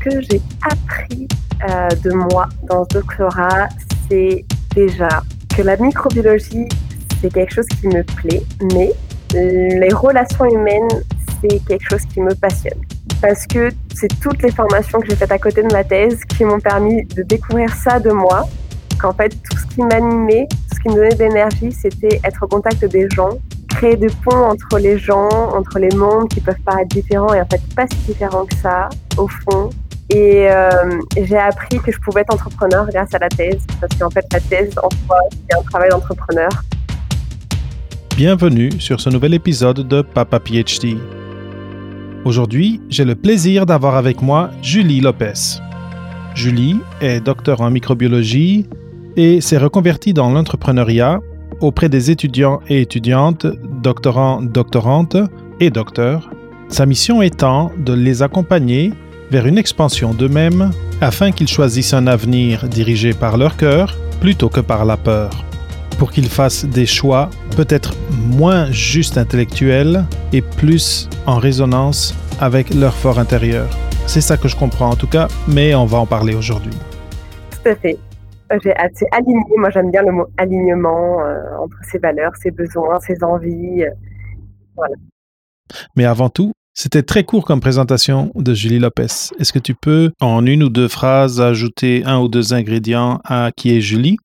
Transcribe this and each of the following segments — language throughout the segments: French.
que j'ai appris euh, de moi dans ce doctorat, c'est déjà que la microbiologie, c'est quelque chose qui me plaît, mais les relations humaines, c'est quelque chose qui me passionne. Parce que c'est toutes les formations que j'ai faites à côté de ma thèse qui m'ont permis de découvrir ça de moi, qu'en fait, tout ce qui m'animait, tout ce qui me donnait de l'énergie, c'était être au contact des gens, créer des ponts entre les gens, entre les mondes qui peuvent paraître différents et en fait pas si différents que ça, au fond. Et euh, j'ai appris que je pouvais être entrepreneur grâce à la thèse, parce qu'en fait la thèse en soi, c'est un travail d'entrepreneur. Bienvenue sur ce nouvel épisode de Papa PhD. Aujourd'hui, j'ai le plaisir d'avoir avec moi Julie Lopez. Julie est docteur en microbiologie et s'est reconvertie dans l'entrepreneuriat auprès des étudiants et étudiantes, doctorants, doctorantes et docteurs, sa mission étant de les accompagner vers une expansion d'eux-mêmes afin qu'ils choisissent un avenir dirigé par leur cœur plutôt que par la peur, pour qu'ils fassent des choix peut-être moins juste intellectuels et plus en résonance avec leur fort intérieur. C'est ça que je comprends en tout cas, mais on va en parler aujourd'hui. Tout à fait. J'ai assez aligné, moi j'aime bien le mot alignement euh, entre ses valeurs, ses besoins, ses envies. Euh, voilà. Mais avant tout, c'était très court comme présentation de Julie Lopez. Est-ce que tu peux, en une ou deux phrases, ajouter un ou deux ingrédients à qui est Julie?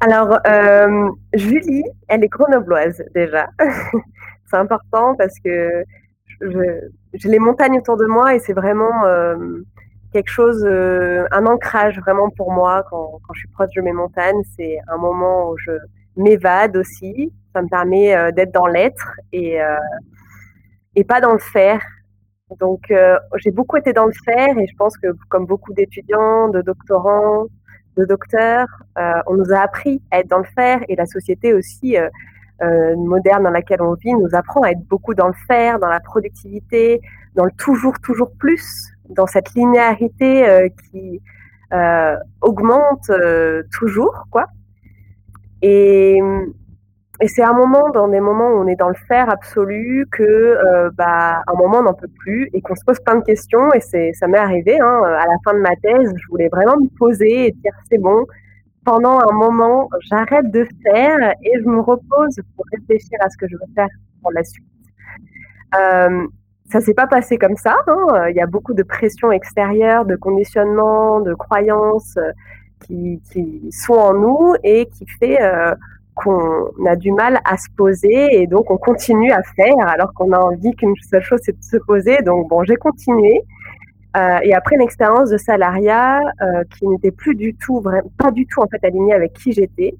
Alors, euh, Julie, elle est grenobloise déjà. c'est important parce que j'ai les montagnes autour de moi et c'est vraiment quelque chose, euh, un ancrage vraiment pour moi quand, quand, je suis proche de mes montagnes. C'est un moment où je m'évade aussi. Ça me permet euh, d'être dans l'être et, euh, et pas dans le faire. Donc j'ai beaucoup été dans le faire et je pense que comme beaucoup d'étudiants, de doctorants, de docteurs, on nous a appris à être dans le faire et la société aussi. moderne dans laquelle on vit nous apprend à être beaucoup dans le faire, dans la productivité, dans le toujours, toujours plus dans cette linéarité euh, qui euh, augmente euh, toujours, quoi. Et, et c'est un moment, dans des moments où on est dans le faire absolu, que bah, un moment on n'en peut plus et qu'on se pose plein de questions. Et c'est, ça m'est arrivé hein, à la fin de ma thèse, je voulais vraiment me poser et dire c'est bon. Pendant un moment, j'arrête de faire et je me repose pour réfléchir à ce que je veux faire pour la suite. Euh, ça s'est pas passé comme ça. Hein. Il y a beaucoup de pression extérieure, de conditionnement, de croyances euh, qui, sont en nous et qui fait euh, qu'on a du mal à se poser et donc on continue à faire alors qu'on a envie qu'une seule chose c'est de se poser. Donc bon, j'ai continué. Euh, et après une expérience de salariat qui n'était plus du tout, pas du tout en fait alignée avec qui j'étais,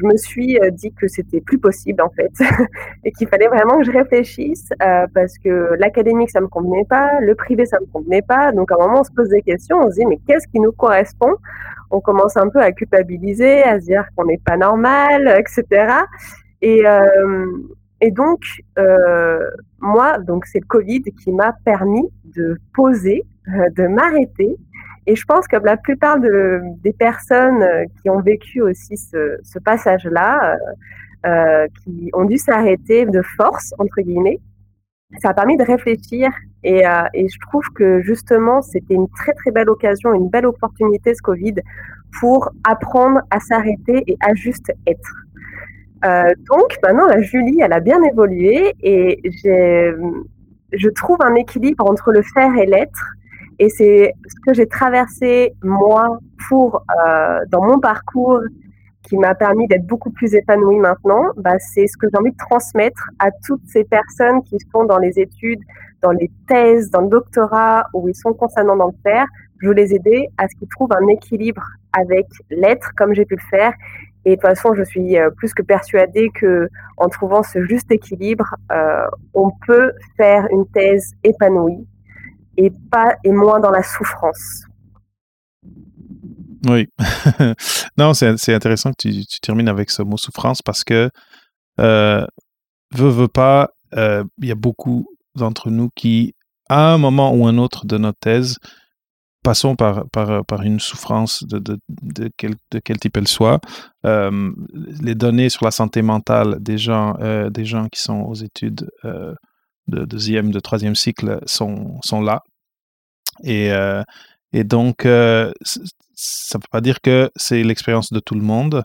je me suis euh, dit que c'était plus possible en fait et qu'il fallait vraiment que je réfléchisse euh, parce que l'académique ça me convenait pas, le privé ça me convenait pas. Donc à un moment on se pose des questions, on se dit mais qu'est-ce qui nous correspond? On commence un peu à culpabiliser, à se dire qu'on n'est pas normal, etc. Et, euh, et donc moi donc c'est le Covid qui m'a permis de poser, de m'arrêter et je pense que la plupart des personnes euh, qui ont vécu aussi ce, passage-là, euh, euh, qui ont dû s'arrêter de force, entre guillemets, ça a permis de réfléchir. Et, et je trouve que justement, c'était une très très belle occasion, une belle opportunité ce Covid pour apprendre à s'arrêter et à juste être. donc maintenant, la Julie, elle a bien évolué et je trouve un équilibre entre le faire et l'être et c'est ce que j'ai traversé moi pour euh, dans mon parcours qui m'a permis d'être beaucoup plus épanouie maintenant. Bah, c'est ce que j'ai envie de transmettre à toutes ces personnes qui sont dans les études, dans les thèses, dans le doctorat, où ils sont concernant dans faire. Je veux les aider à ce qu'ils trouvent un équilibre avec l'être, comme j'ai pu le faire. Et de toute façon, je suis euh, plus que persuadée que en trouvant ce juste équilibre, euh, on peut faire une thèse épanouie et pas et moins dans la souffrance. Oui. non, c'est intéressant que tu, tu, termines avec ce mot souffrance parce que euh, veut, veut pas, euh, il y a beaucoup d'entre nous qui, à un moment ou un autre de notre thèse, passons par, par, par une souffrance de, de, de, quel, de quel type elle soit. Euh, les données sur la santé mentale des gens, euh, des gens qui sont aux études de deuxième, de troisième cycle sont, sont là. Et, euh, Et donc, euh, ça ne veut pas dire que c'est l'expérience de tout le monde,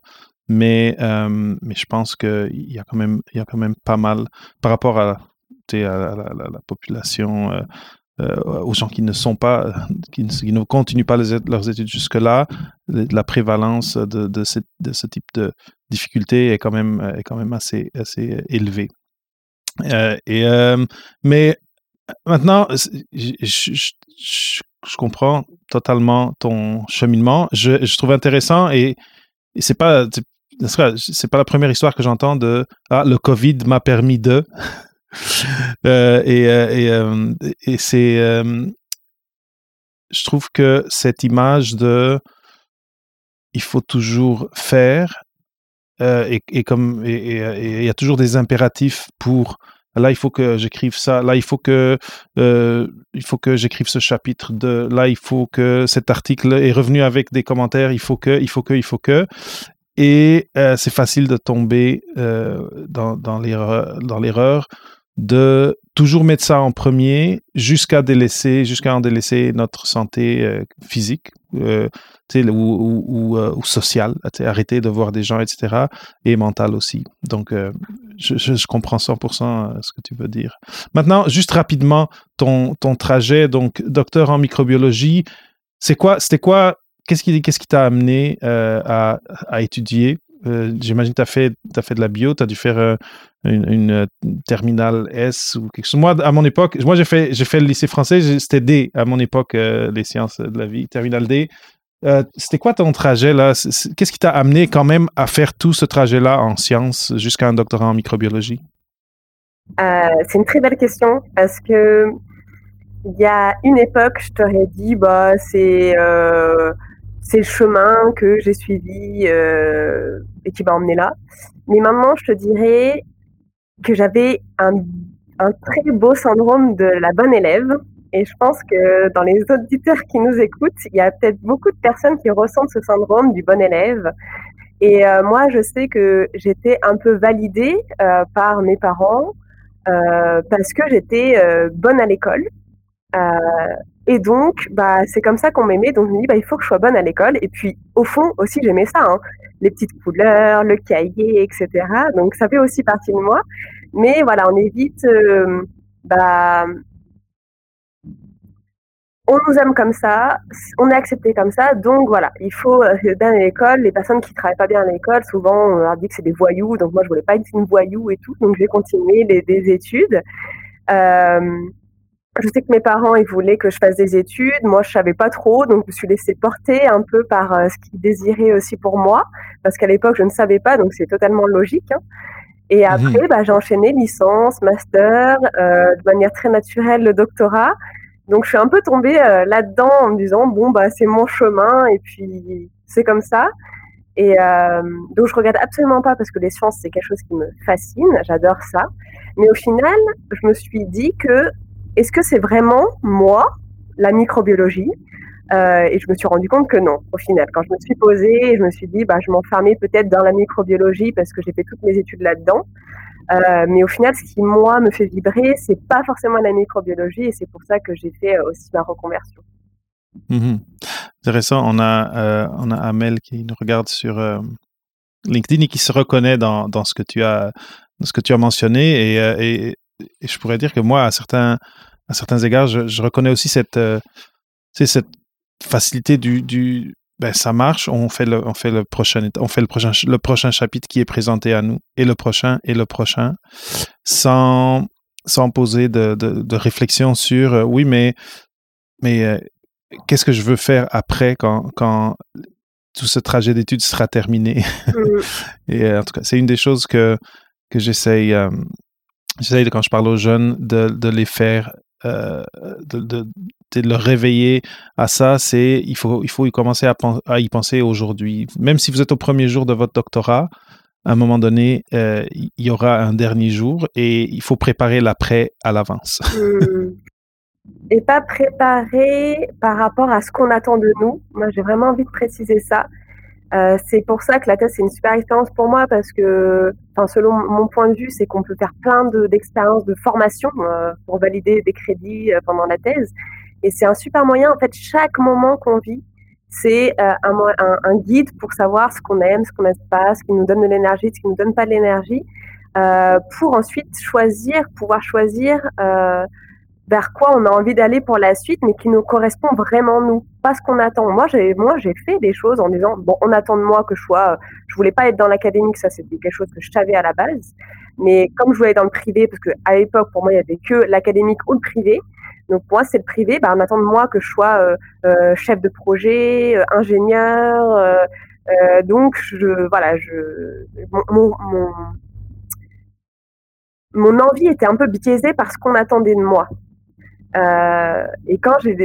mais, euh, mais je pense qu'il y, a quand même, y a quand même pas mal par rapport à, à, la, population. aux gens qui ne sont pas, qui ne, continuent pas leurs études jusque-là, la prévalence de, de, ce, type de difficulté est quand même, est quand même assez, assez élevée. et, mais maintenant, je, comprends totalement ton cheminement. Je, trouve intéressant et, c'est pas c'est pas la première histoire que j'entends de ah le Covid m'a permis de euh, et, euh, et, euh, et c'est je trouve que cette image de il faut toujours faire et, et, comme il y a toujours des impératifs pour Là, il faut que j'écrive ça. Là, il faut que euh, il faut que j'écrive ce chapitre. De là, il faut que cet article est revenu avec des commentaires. Il faut que, il faut que, il faut que. Et euh, c'est facile de tomber euh, dans, dans l'erreur de toujours mettre ça en premier jusqu'à délaisser, jusqu'à en délaisser notre santé physique, ou, ou, sociale, arrêter de voir des gens, etc. Et mentale aussi. Donc, je, comprends 100% euh, ce que tu veux dire. Maintenant, juste rapidement, ton, ton trajet, donc docteur en microbiologie, c'est quoi, c'était quoi, qu'est-ce qui qu'est-ce qui t'a amené euh, à, à, étudier? Euh, J'imagine que tu as fait, as fait de la bio, tu as dû faire une, terminale S ou quelque chose. Moi, à mon époque, moi j'ai fait, fait le lycée français, c'était D à mon époque, les sciences de la vie, terminale D. Euh, c'était quoi ton trajet là? Qu'est-ce qui t'a amené quand même à faire tout ce trajet-là en sciences jusqu'à un doctorat en microbiologie? Euh, C'est une très belle question parce que il y a une époque, je t'aurais dit bah c'est euh, c'est le chemin que j'ai suivi et qui m'a emmené là. Mais maintenant, je te dirais que j'avais un, très beau syndrome de la bonne élève et je pense que dans les auditeurs qui nous écoutent, il y a peut-être beaucoup de personnes qui ressentent ce syndrome du bon élève. Et euh, moi, je sais que j'étais un peu validée euh, par mes parents euh, parce que j'étais bonne à l'école. Et donc, bah, c'est comme ça qu'on m'aimait. Donc, je me dis, bah, il faut que je sois bonne à l'école. Et puis, au fond, aussi, j'aimais ça. Hein. les petites couleurs, le cahier, etc. Donc, ça fait aussi partie de moi. Mais voilà, on évite bah, on nous aime comme ça, on est accepté comme ça, donc voilà, il faut euh, bien à l'école. Les personnes qui travaillent pas bien à l'école, souvent on leur dit que c'est des voyous, donc moi je voulais pas être une voyou et tout, donc j'ai continué les, des études. Euh, je sais que mes parents ils voulaient que je fasse des études, moi je savais pas trop, donc je me suis laissée porter un peu par euh, ce qu'ils désiraient aussi pour moi, parce qu'à l'époque je ne savais pas, donc c'est totalement logique. Hein. Et mmh après, bah, j'ai enchaîné licence, master, de manière très naturelle le doctorat. Donc je suis un peu tombée euh, là-dedans en me disant bon bah c'est mon chemin et puis c'est comme ça. Et euh, donc je regarde absolument pas parce que les sciences c'est quelque chose qui me fascine, j'adore ça. Mais au final, je me suis dit que est-ce que c'est vraiment moi la microbiologie euh, Et je me suis rendu compte que non. Au final, quand je me suis posée, je me suis dit bah je m'enfermais peut-être dans la microbiologie parce que j'ai fait toutes mes études là-dedans. Euh, mais au final, ce qui moi me fait vibrer, c'est pas forcément la microbiologie, et c'est pour ça que j'ai fait euh, aussi ma reconversion. Mmh Intéressant. On a on a Amel qui nous regarde sur LinkedIn et qui se reconnaît dans, dans ce que tu as ce que tu as mentionné, et, je pourrais dire que moi, à certains à certains égards, je, je reconnais aussi cette cette facilité du, du ben, ça marche, on fait le, on fait le prochain, on fait le prochain, le prochain chapitre qui est présenté à nous, et le prochain, et le prochain, sans, sans poser de, de, réflexion sur, euh, oui, mais, mais euh, qu'est-ce que je veux faire après quand, quand tout ce trajet d'études sera terminé? Mmh. et euh, en tout cas, c'est une des choses que, que j'essaye, j'essaye quand je parle aux jeunes de, de les faire de, de, de, le réveiller à ça, c'est il faut, il faut y commencer à, à y penser aujourd'hui. Même si vous êtes au premier jour de votre doctorat, à un moment donné, euh, il y aura un dernier jour et il faut préparer l'après à l'avance. Hmm. Et pas préparer par rapport à ce qu'on attend de nous. Moi, j'ai vraiment envie de préciser ça. Euh, c'est pour ça que la thèse c'est une super expérience pour moi parce que, enfin, selon mon point de vue, c'est qu'on peut faire plein d'expériences de, formation euh, pour valider des crédits pendant la thèse. Et c'est un super moyen, en fait, chaque moment qu'on vit, c'est euh, un, un, un, guide pour savoir ce qu'on aime, ce qu'on n'aime pas, ce qui nous donne de l'énergie, ce qui nous donne pas de l'énergie, euh, pour ensuite choisir, pouvoir choisir euh, vers quoi on a envie d'aller pour la suite, mais qui nous correspond vraiment nous, pas ce qu'on attend. Moi, j'ai moi j'ai fait des choses en disant bon, on attend de moi que je sois, je voulais pas être dans l'académique, ça c'était quelque chose que je savais à la base, mais comme je voulais être dans le privé, parce que à l'époque pour moi il y avait que l'académique ou le privé, donc moi, c'est le privé. Bah, on attend de moi que je sois euh, euh, chef de projet, euh, ingénieur. donc je voilà, je mon, mon, envie était un peu biaisée par ce qu'on attendait de moi. et quand j'ai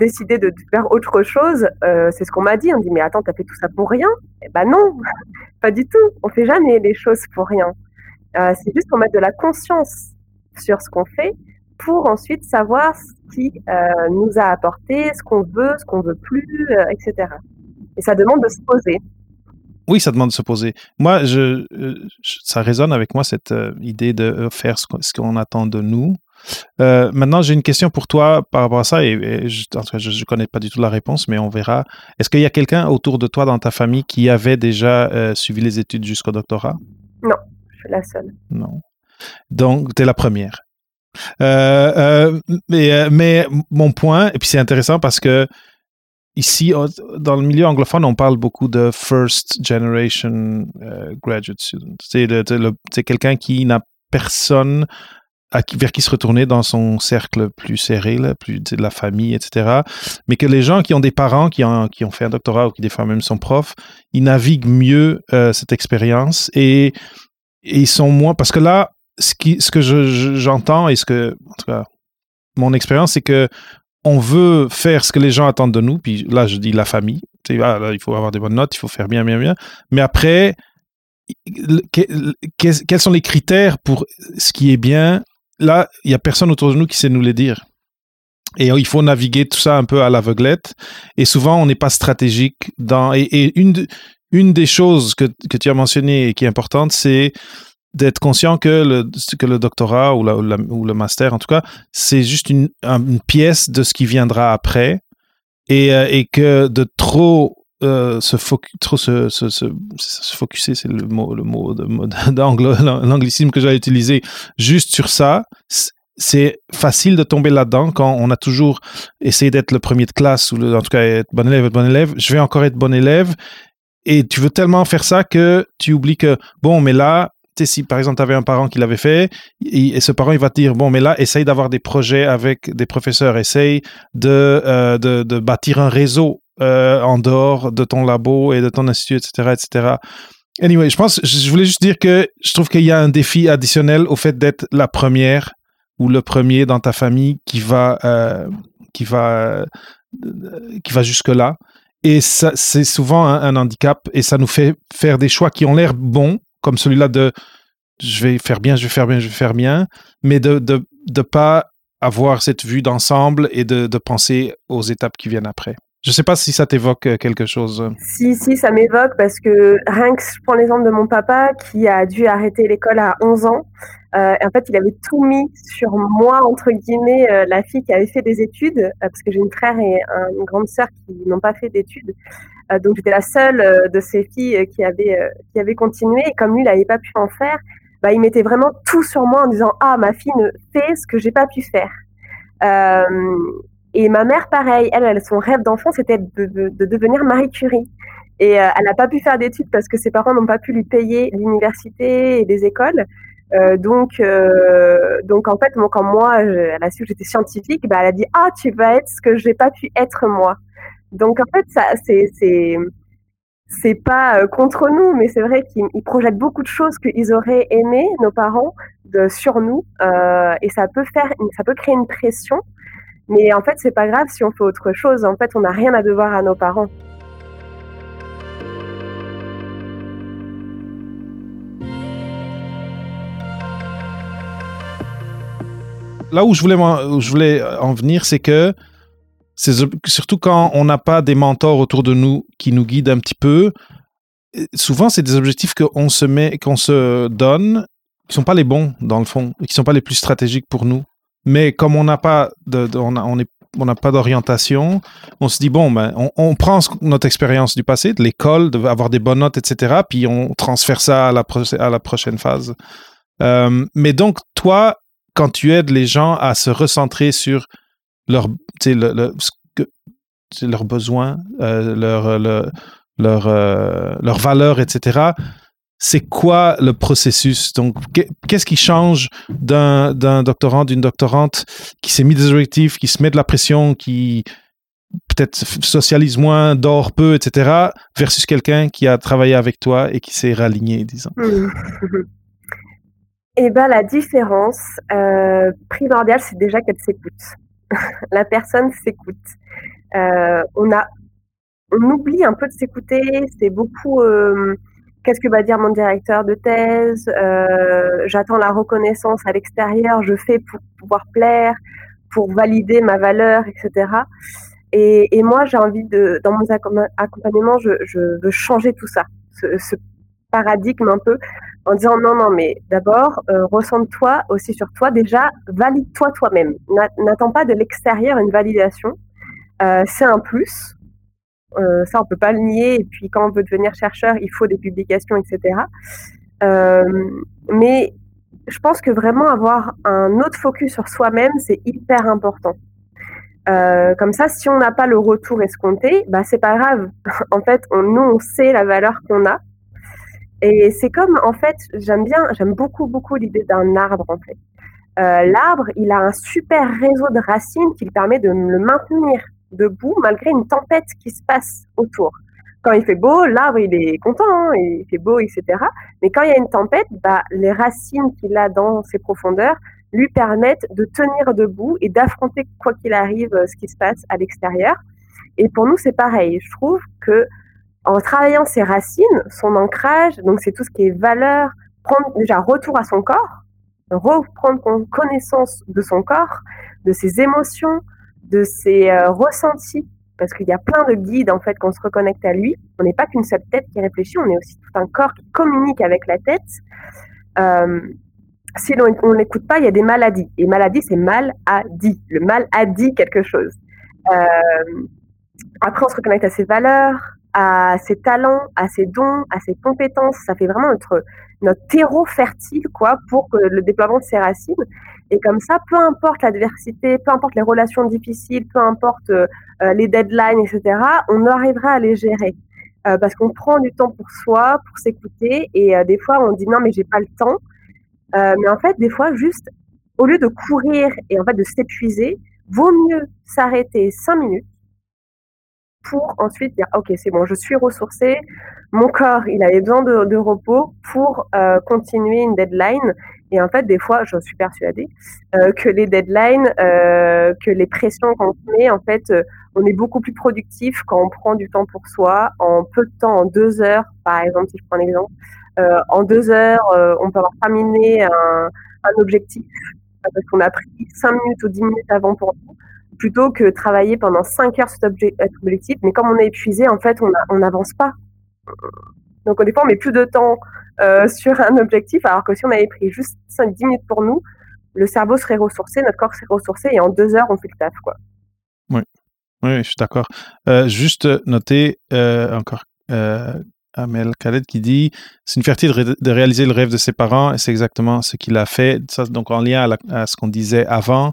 décidé de faire autre chose, c'est ce qu'on m'a dit. On dit mais attends, t'as fait tout ça pour rien? Eh ben non, pas du tout. On fait jamais les choses pour rien. c'est juste qu'on met de la conscience sur ce qu'on fait pour ensuite savoir ce qui euh, nous a apporté, ce qu'on veut, ce qu'on veut plus, euh, etc. Et ça demande de se poser. Oui, ça demande de se poser. Moi, euh, ça résonne avec moi cette idée de faire ce qu'on attend de nous. Maintenant, j'ai une question pour toi par rapport à ça, et, je, ne connais pas du tout la réponse, mais on verra. Est-ce qu'il y a quelqu'un autour de toi dans ta famille qui avait déjà suivi les études jusqu'au doctorat? Non, je suis la seule. Non. Donc, tu es la première. Euh, euh, mais, euh, mais, mon point, et puis c'est intéressant parce que ici, dans le milieu anglophone, on parle beaucoup de first generation graduate student. C'est quelqu'un qui n'a personne vers qui se retourner dans son cercle plus serré, plus de la famille, etc. Mais que les gens qui ont des parents qui ont, qui ont fait un doctorat ou qui des fois même sont profs, ils naviguent mieux cette expérience et, ils sont moins... Parce que là, ce, que j'entends et ce que, en tout cas, mon expérience, c'est que on veut faire ce que les gens attendent de nous. Puis là, je dis la famille. Il faut avoir des bonnes notes, il faut faire bien, bien, bien. Mais après, quels sont les critères pour ce qui est bien Là, il n'y a personne autour de nous qui sait nous les dire. Et il faut naviguer tout ça un peu à l'aveuglette. Et souvent, on n'est pas stratégique dans. Et, une, des choses que, tu as mentionnées et qui est importante, c'est d'être conscient que le, doctorat ou, le master, en tout cas, c'est juste une, pièce de ce qui viendra après et, euh, et que de trop euh, se, trop se, se, se, se focuser, c'est le mot, le mot l'anglicisme que j'allais utiliser, juste sur ça, c'est facile de tomber là-dedans quand on a toujours essayé d'être le premier de classe ou en tout cas être bon élève, être bon élève. Je vais encore être bon élève. Et tu veux tellement faire ça que tu oublies que, bon, mais là, si par exemple tu avais un parent qui l'avait fait, et, ce parent il va te dire bon mais là essaye d'avoir des projets avec des professeurs, essaye de, euh, de, bâtir un réseau euh, en dehors de ton labo et de ton institut, etc., etc. Anyway, je pense, je voulais juste dire que je trouve qu'il y a un défi additionnel au fait d'être la première ou le premier dans ta famille qui va euh, qui va qui va jusque là. Et c'est souvent un, handicap et ça nous fait faire des choix qui ont l'air bons, comme celui-là de je vais faire bien, je vais faire bien, je vais faire bien, mais de ne de, pas avoir cette vue d'ensemble et de, de, penser aux étapes qui viennent après. Je ne sais pas si ça t'évoque euh, quelque chose. Si, si, ça m'évoque parce que rien que je prends l'exemple de mon papa qui a dû arrêter l'école à 11 ans. Euh, en fait, il avait tout mis sur moi, entre guillemets, euh, la fille qui avait fait des études, parce que j'ai une frère et une grande sœur qui n'ont pas fait d'études. donc, j'étais la seule de ces filles qui avait, qui avait continué. Et comme lui, il n'avait pas pu en faire, bah, il mettait vraiment tout sur moi en disant Ah, ma fille ne fait ce que j'ai pas pu faire. Et ma mère, pareil, elle, elle son rêve d'enfant, c'était de, de, devenir Marie Curie. Et euh, elle n'a pas pu faire d'études parce que ses parents n'ont pas pu lui payer l'université et des écoles. Euh, donc, euh, donc en fait, quand moi, elle a su que j'étais scientifique, bah, elle a dit ah tu vas être ce que j'ai pas pu être moi. Donc en fait, ça, c'est, c'est, c'est pas contre nous, mais c'est vrai qu'ils projettent beaucoup de choses qu'ils auraient aimé nos parents de, sur nous, et ça peut faire, ça peut créer une pression. Mais en fait, c'est pas grave si on fait autre chose. En fait, on n'a rien à devoir à nos parents. Là où je voulais, voulais en venir, c'est que surtout quand on n'a pas des mentors autour de nous qui nous guident un petit peu. Souvent, c'est des objectifs qu'on se met, qu'on se donne, qui sont pas les bons dans le fond, qui sont pas les plus stratégiques pour nous. Mais comme on n'a pas on, n'a pas d'orientation, on se dit, bon, ben, on, prend notre expérience du passé, de l'école, d'avoir des bonnes notes, etc., puis on transfère ça à la, prochaine phase. Euh, mais donc, toi, quand tu aides les gens à se recentrer sur leur, le, leurs besoins, euh, euh, leurs valeurs, etc., c'est quoi le processus? Donc, qu'est-ce qui change d'un, doctorant, d'une doctorante qui s'est mis des objectifs, qui se met de la pression, qui peut-être socialise moins, dort peu, etc., versus quelqu'un qui a travaillé avec toi et qui s'est raligné, disons? Mmh. Eh bien, la différence euh, primordiale, c'est déjà qu'elle s'écoute. la personne s'écoute. Euh, on a, on oublie un peu de s'écouter. C'est beaucoup euh, qu'est-ce que va dire mon directeur de thèse, euh, j'attends la reconnaissance à l'extérieur, je fais pour pouvoir plaire, pour valider ma valeur, etc. Et, moi, j'ai envie de, dans mon accompagnement, je, veux changer tout ça, ce, paradigme un peu, en disant non, non, mais d'abord, euh, ressens-toi aussi sur toi, déjà, valide-toi toi-même. N'attends pas de l'extérieur une validation. Euh, c'est un plus, euh, ça, on peut pas le nier. Et puis, quand on veut devenir chercheur, il faut des publications, etc. Euh, mais je pense que vraiment avoir un autre focus sur soi-même, c'est hyper important. Euh, comme ça, si on n'a pas le retour escompté, bah c'est pas grave. en fait, nous, on sait la valeur qu'on a. Et c'est comme, en fait, j'aime bien, j'aime beaucoup, beaucoup l'idée d'un arbre, en fait. L'arbre, il a un super réseau de racines qui lui permet de le maintenir debout malgré une tempête qui se passe autour. Quand il fait beau, l'arbre il est content, hein, il fait beau, etc. Mais quand il y a une tempête, bah, les racines qu'il a dans ses profondeurs lui permettent de tenir debout et d'affronter quoi qu'il arrive ce qui se passe à l'extérieur. Et pour nous, c'est pareil. Je trouve que en travaillant ses racines, son ancrage, donc c'est tout ce qui est valeur, prendre déjà retour à son corps, reprendre connaissance de son corps, de ses émotions, de ses euh, ressentis, parce qu'il y a plein de guides en fait qu'on se reconnecte à lui. On n'est pas qu'une seule tête qui réfléchit, on est aussi tout un corps qui communique avec la tête. Euh, si on n'écoute pas, il y a des maladies. Et maladie, c'est mal a dit. Le mal a dit quelque chose. Euh, après, on se reconnecte à ses valeurs, à ses talents, à ses dons, à ses compétences. Ça fait vraiment notre, notre terreau fertile quoi, pour le déploiement de ses racines. Et comme ça, peu importe l'adversité, peu importe les relations difficiles, peu importe euh, euh, les deadlines, etc., on arrivera à les gérer. Euh, parce qu'on prend du temps pour soi, pour s'écouter. Et des fois, on dit non, mais j'ai pas le temps. mais en fait, des fois, juste, au lieu de courir et en fait de s'épuiser, vaut mieux s'arrêter cinq minutes pour ensuite dire ok c'est bon je suis ressourcée mon corps il avait besoin de, de repos pour continuer une deadline et en fait, des fois, je suis persuadée euh, que les deadlines, euh, que les pressions qu'on met, en fait, euh, on est beaucoup plus productif quand on prend du temps pour soi, en peu de temps, en deux heures, par exemple, si je prends un exemple. Euh, en deux heures, on peut avoir terminé un, objectif qu'on a pris cinq minutes ou dix minutes avant pour nous, plutôt que travailler pendant cinq heures cet objectif. Mais comme on est épuisé, en fait, on n'avance pas. Donc, des fois, on met plus de temps euh, sur un objectif, alors que si on avait pris juste 5-10 minutes pour nous, le cerveau serait ressourcé, notre corps serait ressourcé, et en deux heures, on fait le taf, quoi. Oui, oui je suis d'accord. Euh, juste noter euh, encore Amel Khaled qui dit c'est une fierté de, réaliser le rêve de ses parents et c'est exactement ce qu'il a fait donc en lien à, ce qu'on disait avant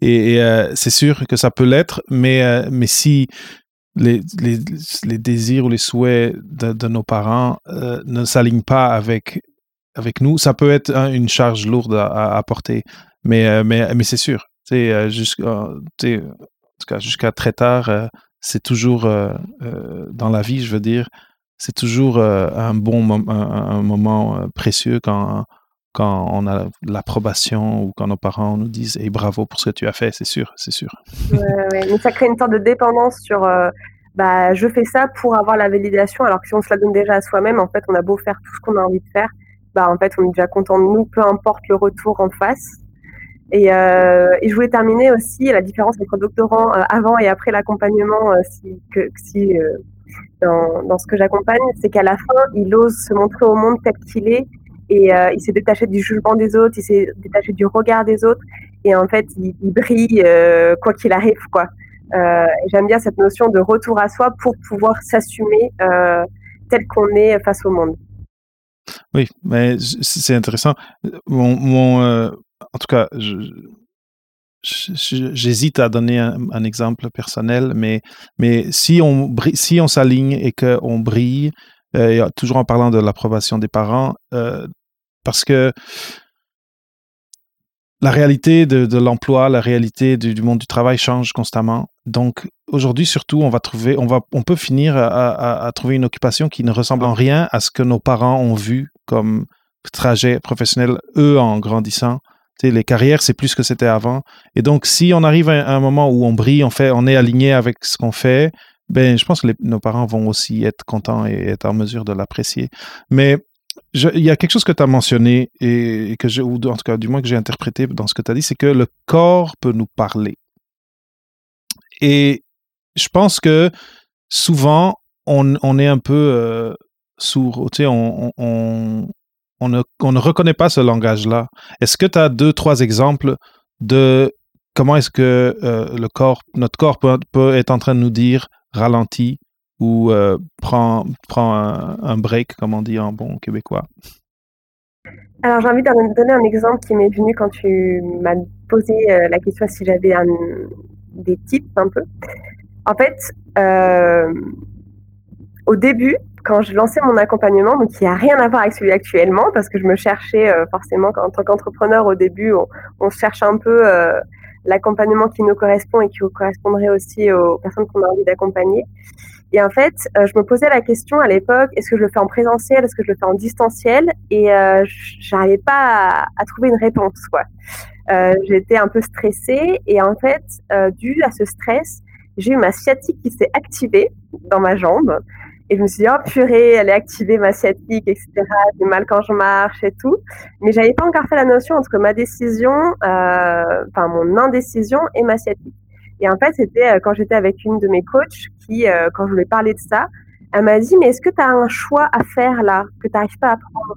et, c'est sûr que ça peut l'être mais mais si les, les, les, désirs ou les souhaits de, de nos parents euh, ne s'alignent pas avec, avec nous, ça peut être hein, une charge lourde à, à porter. Mais, euh, mais, mais c'est sûr, euh, jusqu'à jusqu'à très tard, euh, c'est toujours dans la vie, je veux dire, c'est toujours un bon un, moment précieux quand, quand on a l'approbation ou quand nos parents nous disent et bravo pour ce que tu as fait, c'est sûr, c'est sûr. Mais ça crée une sorte de dépendance sur euh, bah, je fais ça pour avoir la validation, alors que si on se la donne déjà à soi-même, en fait, on a beau faire tout ce qu'on a envie de faire, bah, en fait, on est déjà content de nous, peu importe le retour en face. Et, euh, et je voulais terminer aussi la différence entre doctorant euh, avant et après l'accompagnement, que, si dans, dans ce que j'accompagne, c'est qu'à la fin, il ose se montrer au monde tel qu'il est et euh, il s'est détaché du jugement des autres, il s'est détaché du regard des autres. et en fait, il, brille quoi qu'il arrive, quoi. J'aime bien cette notion de retour à soi pour pouvoir s'assumer tel qu'on est face au monde. Oui, mais c'est intéressant. Mon, en tout cas, j'hésite à donner un, exemple personnel, mais, mais si on, si on s'aligne et qu'on brille, euh, toujours en parlant de l'approbation des parents, euh, parce que la réalité de, l'emploi, la réalité du, monde du travail change constamment. Donc aujourd'hui, surtout, on va trouver, on va, on peut finir à, trouver une occupation qui ne ressemble en rien à ce que nos parents ont vu comme trajet professionnel eux en grandissant. les carrières, c'est plus ce que c'était avant. Et donc, si on arrive à un moment où on brille, on fait, on est aligné avec ce qu'on fait, ben, je pense que nos parents vont aussi être contents et être en mesure de l'apprécier. Mais il y a quelque chose que tu as mentionné et, que ou en tout cas, du moins que j'ai interprété dans ce que tu as dit, c'est que le corps peut nous parler. Et je pense que souvent, on, est un peu euh, sourd, tu sais, on, on ne reconnaît pas ce langage-là. Est-ce que tu as deux, trois exemples de comment est-ce que euh, le corps, notre corps peut, peut, être en train de nous dire ralentis ou euh, prends, un, break, comme on dit en bon québécois? Alors j'ai envie de donner un exemple qui m'est venu quand tu m'as posé euh, la question si j'avais des types un peu. En fait, euh, au début, quand je lançais mon accompagnement, donc qui n'a rien à voir avec celui actuellement, parce que je me cherchais forcément en tant qu'entrepreneur au début, on, cherche un peu l'accompagnement qui nous correspond et qui correspondrait aussi aux personnes qu'on a envie d'accompagner. Et en fait, euh, je me posais la question à l'époque, est-ce que je le fais en présentiel, est-ce que je le fais en distanciel? Et euh, j'arrivais pas à, trouver une réponse. Quoi. Euh, J'étais un peu stressée et en fait, euh, dû à ce stress, j'ai eu ma sciatique qui s'est activée dans ma jambe. Et je me suis dit, oh purée, elle est activée, ma sciatique, etc. J'ai mal quand je marche et tout. Mais j'avais pas encore fait la notion entre ma décision, euh, enfin mon indécision et ma sciatique. Et en fait, c'était euh, quand j'étais avec une de mes coachs qui, euh, quand je voulais parler de ça, elle m'a dit, mais est-ce que tu as un choix à faire là, que tu n'arrives pas à prendre?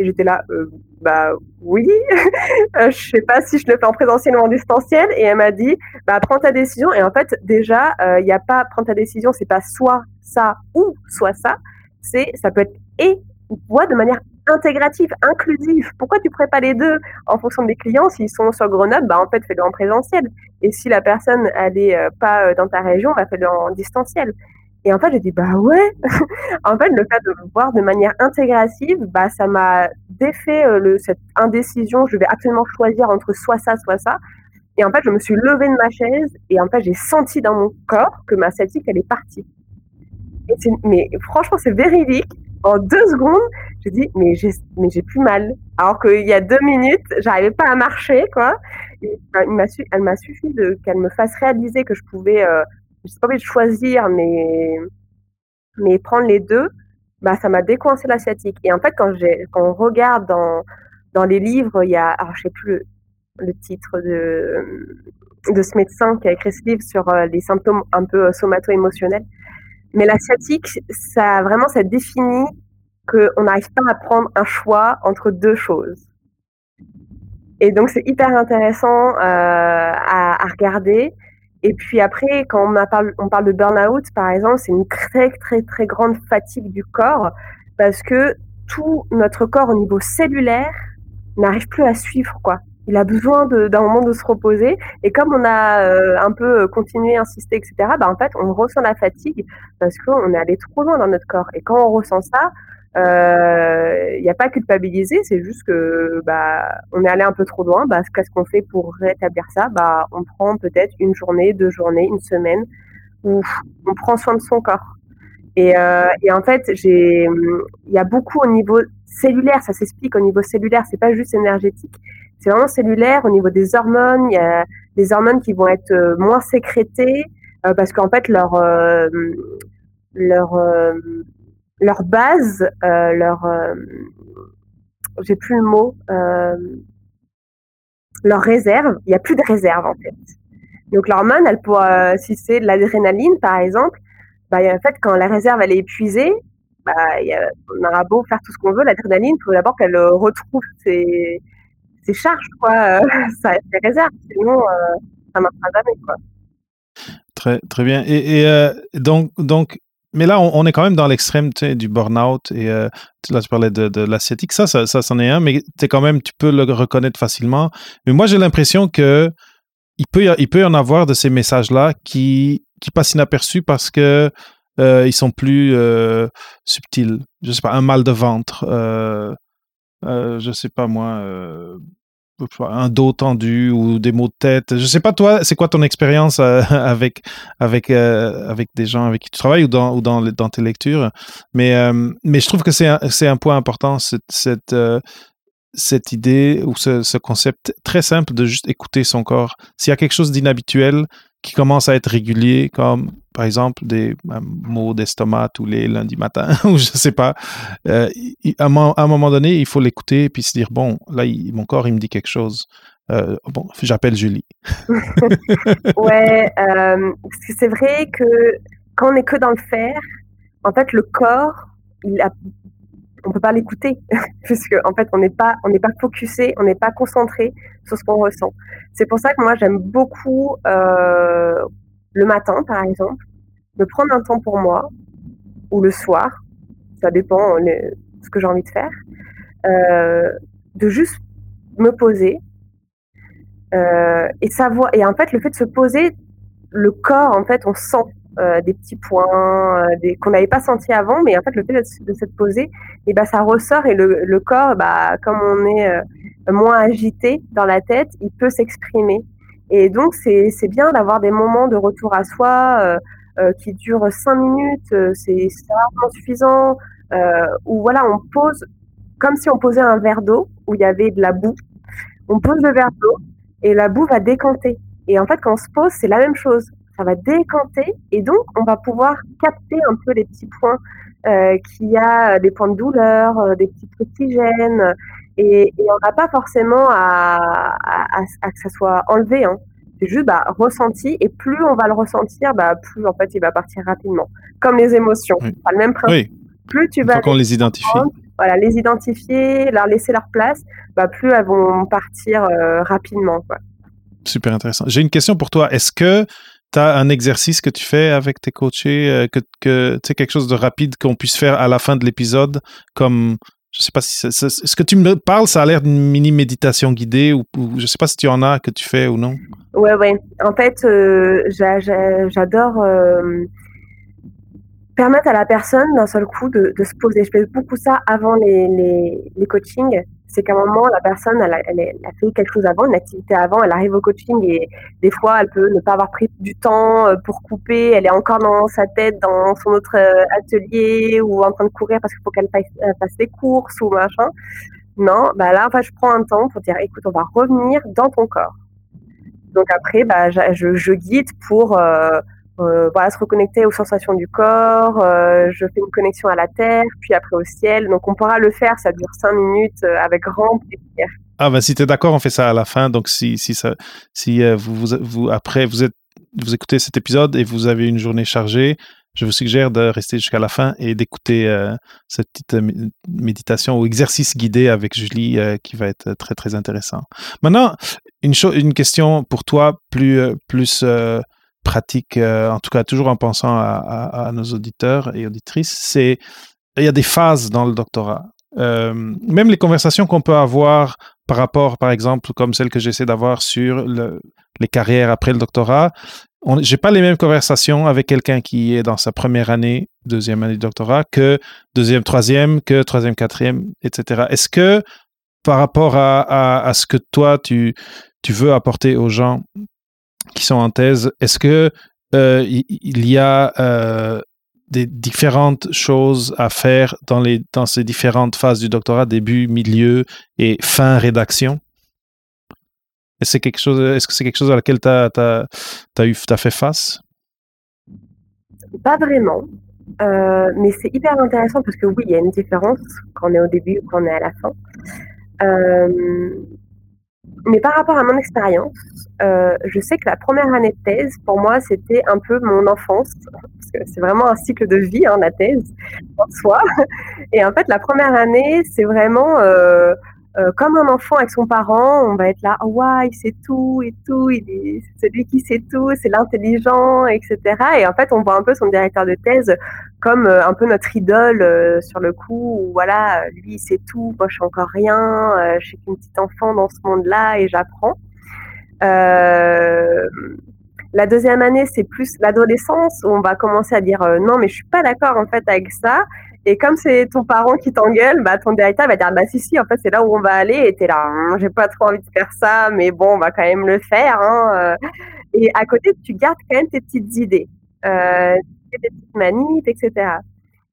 Et j'étais là, euh, bah oui, je sais pas si je le fais en présentiel ou en distanciel. Et elle m'a dit, bah prends ta décision. Et en fait, déjà, il n'y a pas prendre ta décision, c'est pas soit ça ou soit ça. C'est, ça peut être et ou de manière intégrative, inclusive. Pourquoi tu ne pas les deux en fonction des clients? S'ils sont sur Grenoble, bah, en fait, fais-le en présentiel. Et si la personne n'est euh, pas euh, dans ta région, bah, fais-le en distanciel. Et en fait, j'ai dit, bah ouais. en fait, le fait de le voir de manière intégrative, bah, ça m'a défait euh, cette indécision. Je vais absolument choisir entre soit ça, soit ça. Et en fait, je me suis levée de ma chaise et en fait, j'ai senti dans mon corps que ma sciatique, elle est partie. mais franchement, c'est véridique en deux secondes, j'ai dit mais j'ai plus mal. Alors qu'il y a deux minutes, j'arrivais pas à marcher quoi. il m'a su, elle m'a suffi qu'elle me fasse réaliser que je pouvais, euh, je sais pas de choisir, mais mais prendre les deux. Bah ça m'a décoincé la sciatique. Et en fait quand j'ai quand on regarde dans dans les livres, il y a alors je sais plus le, titre de de ce médecin qui a écrit ce livre sur euh, les symptômes un peu euh, somato-émotionnels. Mais la sciatique, ça vraiment, ça définit qu'on n'arrive pas à prendre un choix entre deux choses. Et donc, c'est hyper intéressant euh, à, à, regarder. Et puis après, quand on, parle, de burn-out, par exemple, c'est une très, très, très grande fatigue du corps parce que tout notre corps au niveau cellulaire n'arrive plus à suivre, quoi il a besoin d'un moment de se reposer. Et comme on a euh, un peu continué, insisté, etc., bah, en fait, on ressent la fatigue parce qu'on est allé trop loin dans notre corps. Et quand on ressent ça, euh, il n'y a pas culpabiliser, c'est juste que bah, on est allé un peu trop loin. Bah, Qu'est-ce qu'on fait pour rétablir ça? Bah, On prend peut-être une journée, deux journées, une semaine où on prend soin de son corps. Et, euh, et en fait, il y a beaucoup au niveau cellulaire, ça s'explique au niveau cellulaire, c'est pas juste énergétique c'est vraiment cellulaire au niveau des hormones. Il y a des hormones qui vont être euh, moins sécrétées euh, parce qu'en fait leur euh, leur leur base, leur j'ai plus le mot, leur réserve, il n'y a plus de réserve en fait. Donc l'hormone, elle si c'est de l'adrénaline par exemple, bah, en fait quand la réserve elle est épuisée, bah, y a, on aura beau faire tout ce qu'on veut, l'adrénaline, il faut d'abord qu'elle retrouve ses, c'est charge, quoi. ça, c'est réserve. Sinon, ça marchera jamais, quoi. Très, très bien. Et, donc, donc, mais là, on, est quand même dans l'extrême du burn-out. Et là, tu parlais de, de l'asiatique. Ça, ça, c'en est un, mais quand même, tu peux le reconnaître facilement. Mais moi, j'ai l'impression que il peut, il peut y en avoir de ces messages-là qui, qui passent inaperçus parce que euh, ils sont plus euh, subtils. Je sais pas, un mal de ventre, euh, je sais pas moi, un dos tendu ou des maux de tête. Je sais pas toi, c'est quoi ton expérience avec avec avec des gens avec qui tu travailles ou dans ou dans, dans tes lectures? Mais mais je trouve que c'est un, c'est un point important cette, cette cette idée ou ce, ce, concept très simple de juste écouter son corps. S'il y a quelque chose d'inhabituel qui commence à être régulier, comme par exemple des maux d'estomac tous les lundis matins, ou je sais pas, euh, à, un moment donné, il faut l'écouter et puis se dire, bon, là, mon corps, il me dit quelque chose. Euh, bon, j'appelle Julie. ouais, euh, c'est vrai que quand on n'est que dans le faire, en fait, le corps, il a on peut pas l'écouter puisque en fait on n'est pas on n'est pas focusé, on n'est pas concentré sur ce qu'on ressent. C'est pour ça que moi j'aime beaucoup euh, le matin par exemple, me prendre un temps pour moi ou le soir, ça dépend de ce que j'ai envie de faire, euh, de juste me poser euh, et savoir et en fait le fait de se poser, le corps en fait on sent euh, des petits points euh, qu'on n'avait pas senti avant, mais en fait le fait de, s'être posé, et eh ben ça ressort et le, le corps, bah, comme on est euh, moins agité dans la tête, il peut s'exprimer. Et donc c'est, c'est bien d'avoir des moments de retour à soi qui durent cinq minutes, c'est, c'est rarement suffisant. où voilà, on pose comme si on posait un verre d'eau où il y avait de la boue. On pose le verre d'eau et la boue va décanter. Et en fait, quand on se pose, c'est la même chose ça va décanter et donc on va pouvoir capter un peu les petits points euh, qu'il y a, des points de douleur, euh, des petits trucs qui gênent et, on n'a pas forcément à, que ça soit enlevé. Hein. C'est juste bah, ressenti et plus on va le ressentir, bah, plus en fait il va partir rapidement. Comme les émotions, le même principe. Plus tu vas les identifie. Voilà, les identifier, leur laisser leur place, bah, plus elles vont partir euh, rapidement. Quoi. Super intéressant. J'ai une question pour toi. Est-ce que tu as un exercice que tu fais avec tes coachés, euh, que, quelque chose de rapide qu'on puisse faire à la fin de l'épisode, comme, je sais pas si ce que tu me parles, ça a l'air d'une mini méditation guidée ou, je sais pas si tu en as que tu fais ou non. Ouais, ouais. En fait, euh, j'adore euh, permettre à la personne d'un seul coup de, se poser. Je fais beaucoup ça avant les, les, les coachings c'est qu'à un moment, la personne, elle a, elle, a, fait quelque chose avant, une activité avant, elle arrive au coaching et des fois, elle peut ne pas avoir pris du temps euh, pour couper, elle est encore dans sa tête, dans son autre euh, atelier ou en train de courir parce qu'il faut qu'elle fasse, fasse ses courses ou machin. Non, bah là, enfin, je prends un temps pour dire, écoute, on va revenir dans ton corps. Donc après, bah, je, je guide pour euh, euh, voilà, se reconnecter aux sensations du corps. Euh, je fais une connexion à la terre, puis après au ciel. Donc on pourra le faire, ça dure cinq minutes euh, avec grand plaisir. Ah ben si tu es d'accord, on fait ça à la fin. Donc si, si, ça, si vous, vous, après vous, êtes, vous écoutez cet épisode et vous avez une journée chargée, je vous suggère de rester jusqu'à la fin et d'écouter cette petite méditation ou exercice guidé avec Julie qui va être très très intéressant. Maintenant, une, une question pour toi plus, plus pratique, euh, en tout cas toujours en pensant à, nos auditeurs et auditrices, c'est il y a des phases dans le doctorat. Euh, même les conversations qu'on peut avoir par rapport, par exemple, comme celle que j'essaie d'avoir sur les carrières après le doctorat, j'ai pas les mêmes conversations avec quelqu'un qui est dans sa première année, deuxième année de doctorat, que deuxième, troisième, que troisième, quatrième, etc. Est-ce que par rapport à, à, ce que toi, tu, tu veux apporter aux gens, qui sont en thèse, est-ce que euh, il y a euh, des différentes choses à faire dans, les, dans ces différentes phases du doctorat, début, milieu et fin rédaction? Est-ce que c'est quelque chose à laquelle tu as, as, fait face? Pas vraiment. Euh, mais c'est hyper intéressant parce que oui, il y a une différence quand on est au début ou quand on est à la fin. Mais par rapport à mon expérience, euh, je sais que la première année de thèse, pour moi, c'était un peu mon enfance, parce que c'est vraiment un cycle de vie, hein, la thèse, en soi. Et en fait, la première année, c'est vraiment euh, euh, comme un enfant avec son parent, on va être là, oh, ouais, il sait tout et tout, il est celui qui sait tout, c'est l'intelligent, etc. Et en fait, on voit un peu son directeur de thèse comme euh, un peu notre idole euh, sur le coup, où voilà, lui, il sait tout, moi, je suis encore rien, je suis qu'une petite enfant dans ce monde-là et j'apprends. la deuxième année, c'est plus l'adolescence où on va commencer à dire non, mais je suis pas d'accord en fait avec ça. Et comme c'est ton parent qui t'engueule, bah, ton directeur va dire, bah, si, si, en fait, c'est là où on va aller. Et t'es là, hein, j'ai pas trop envie de faire ça, mais bon, on va quand même le faire. Hein. Euh. Et à côté, tu gardes quand même tes petites idées, euh, tes petites manipes, etc.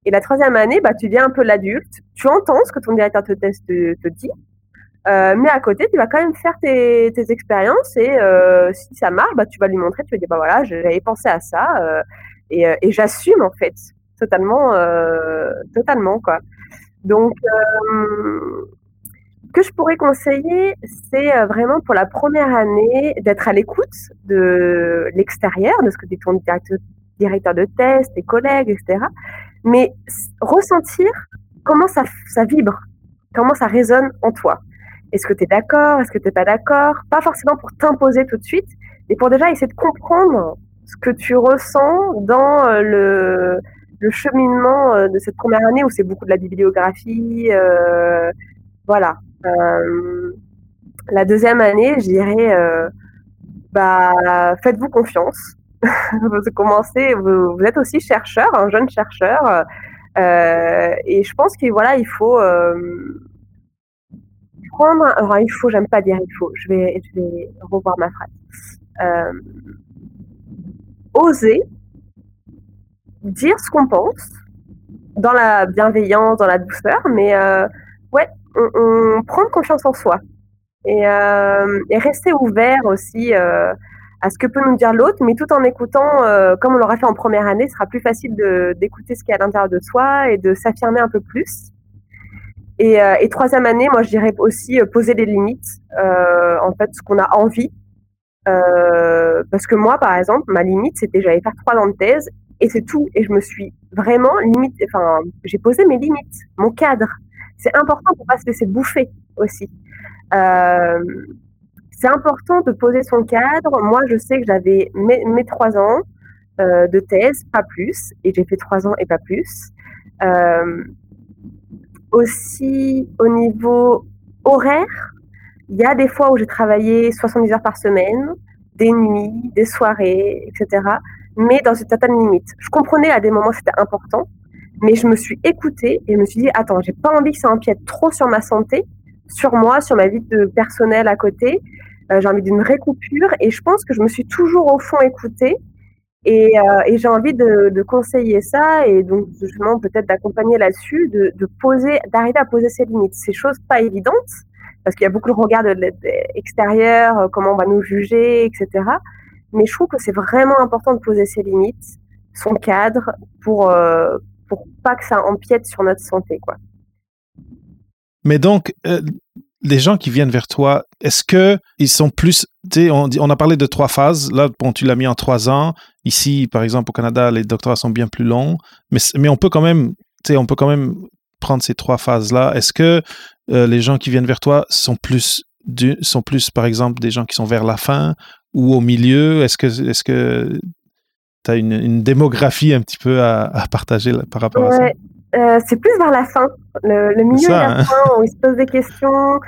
Et la troisième année, bah, tu viens un peu l'adulte, tu entends ce que ton directeur te, teste, te, dit, euh, mais à côté, tu vas quand même faire tes, expériences et si ça marche, bah, tu vas lui montrer, tu vas dire, bah voilà, j'avais pensé à ça et j'assume en fait totalement, euh, totalement quoi. Donc, euh, que je pourrais conseiller, c'est euh, vraiment pour la première année d'être à l'écoute de l'extérieur, de ce que dit ton directeur, de test, tes collègues, etc. Mais ressentir comment ça, ça vibre, comment ça résonne en toi. Est-ce que tu es d'accord Est-ce que tu n'es pas d'accord? Pas forcément pour t'imposer tout de suite, mais pour déjà essayer de comprendre ce que tu ressens dans le, le cheminement euh, de cette première année où c'est beaucoup de la bibliographie, euh, voilà. Euh, la deuxième année, je dirais, bah, faites-vous confiance. vous commencez, vous, êtes aussi chercheur, un jeune chercheur, et je pense qu'il voilà, il faut prendre. Alors, il faut, j'aime pas dire il faut. Je vais, je vais revoir ma phrase. oser dire ce qu'on pense dans la bienveillance, dans la douceur, mais euh, ouais, on, prend confiance en soi et, euh, rester ouvert aussi euh, à ce que peut nous dire l'autre, mais tout en écoutant, comme on l'aura fait en première année, ce sera plus facile d'écouter ce qui est à l'intérieur de soi et de s'affirmer un peu plus. Et, et, troisième année, moi je dirais aussi poser des limites, en fait, ce qu'on a envie. parce que moi, par exemple, ma limite, c'était j'allais faire trois ans de thèse et c'est tout. Et je me suis vraiment limite, enfin, j'ai posé mes limites, mon cadre. C'est important pour pas se laisser bouffer aussi. Euh, c'est important de poser son cadre. Moi, je sais que j'avais mes, trois ans euh, de thèse, pas plus, et j'ai fait trois ans et pas plus. Euh, aussi, au niveau horaire, il y a des fois où j'ai travaillé 70 heures par semaine, des nuits, des soirées, etc mais dans une certaine limite. Je comprenais à des moments c'était important, mais je me suis écoutée et je me suis dit attends, j'ai pas envie que ça empiète trop sur ma santé, sur moi, sur ma vie de personnelle à côté. Euh, j'ai envie d'une vraie coupure et je pense que je me suis toujours au fond écoutée et, euh, j'ai envie de, de, conseiller ça et donc justement peut-être d'accompagner là-dessus, de, de, poser, d'arriver à poser ses limites. Ces choses pas évidentes parce qu'il y a beaucoup de regards de, extérieur, euh, comment on va nous juger, etc. Mais je trouve que c'est vraiment important de poser ses limites, son cadre, pour, euh, pour pas que ça empiète sur notre santé. Quoi. Mais donc, euh, les gens qui viennent vers toi, est-ce que ils sont plus, on, on a parlé de trois phases. Là, bon, tu l'as mis en trois ans. Ici, par exemple, au Canada, les doctorats sont bien plus longs, mais, mais on peut quand même, on peut quand même prendre ces trois phases-là. Est-ce que euh, les gens qui viennent vers toi sont plus, du, sont plus, par exemple, des gens qui sont vers la fin ou au milieu? Est-ce que est-ce que tu as une, une, démographie un petit peu à, à partager là, par rapport à ça? Euh, c'est plus vers la fin, le, le milieu ça, et la hein? fin, où ils se posent des questions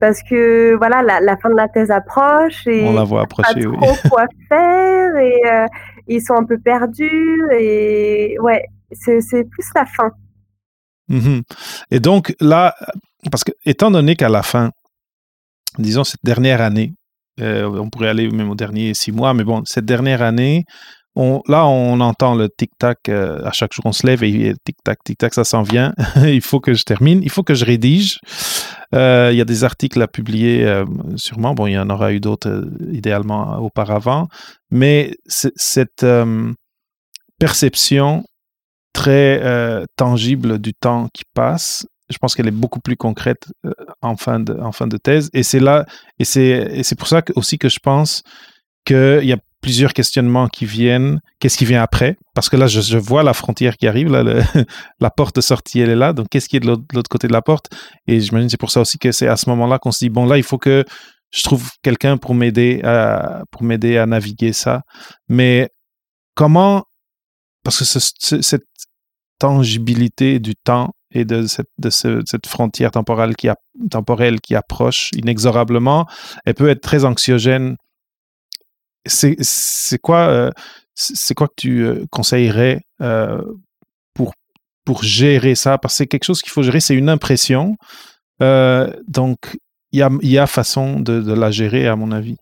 parce que voilà, la, la, fin de la thèse approche et on la voit approcher, pas trop oui. quoi faire et euh, ils sont un peu perdus et ouais, c'est plus la fin. Mm -hmm. Et donc là, parce que étant donné qu'à la fin, disons cette dernière année, euh, on pourrait aller même aux derniers six mois, mais bon, cette dernière année, là, on entend le tic-tac euh, à chaque jour, on se lève et tic-tac, tic-tac, ça s'en vient. il faut que je termine, il faut que je rédige. Euh, il y a des articles à publier, sûrement. Bon, il y en aura eu d'autres idéalement auparavant, mais cette perception très tangible du temps qui passe je pense qu'elle est beaucoup plus concrète euh, en, fin de, en fin de thèse. Et c'est là, et c'est, pour ça que, aussi que je pense qu'il y a plusieurs questionnements qui viennent. Qu'est-ce qui vient après? Parce que là, je, vois la frontière qui arrive, là, la porte de sortie, elle est là. Donc, qu'est-ce qui est de l'autre côté de la porte? Et j'imagine c'est pour ça aussi que c'est à ce moment-là qu'on se dit bon, là, il faut que je trouve quelqu'un pour m'aider à pour m'aider à naviguer ça. Mais comment Parce que cette tangibilité du temps et de cette, de cette frontière temporelle qui, approche inexorablement, elle peut être très anxiogène c'est quoi, euh, quoi que tu euh, conseillerais euh, pour, pour gérer ça? Parce que c'est quelque chose qu'il faut gérer, c'est une impression. donc, il y a, y a, façon de, de, la gérer, à mon avis.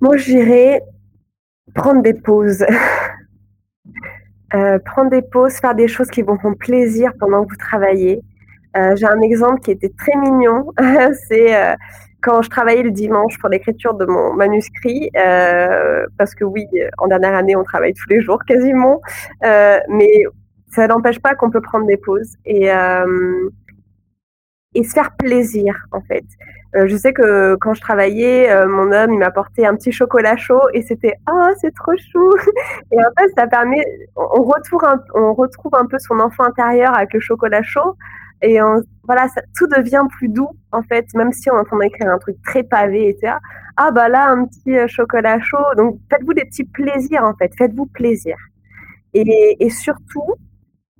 Moi, je dirais prendre des pauses. prendre des pauses, faire des choses qui vont faire plaisir pendant que vous travaillez. J'ai un exemple qui était très mignon. c'est quand je travaillais le dimanche pour l'écriture de mon manuscrit, euh, parce que oui, en dernière année, on travaille tous les jours quasiment, euh, mais ça n'empêche pas qu'on peut prendre des pauses et, euh, et se faire plaisir, en fait. Je sais que quand je travaillais, mon homme, il m'apportait un petit chocolat chaud et c'était « Oh, c'est trop chou !» Et en fait, ça permet, on retrouve, un, on retrouve un peu son enfant intérieur avec le chocolat chaud, et voilà, tout devient plus doux, en fait, même si on est en train d'écrire un truc très pavé, etc. Ah, bah là, un petit euh, chocolat chaud. Donc, faites-vous des petits plaisirs, en fait. Faites-vous plaisir. Et, surtout,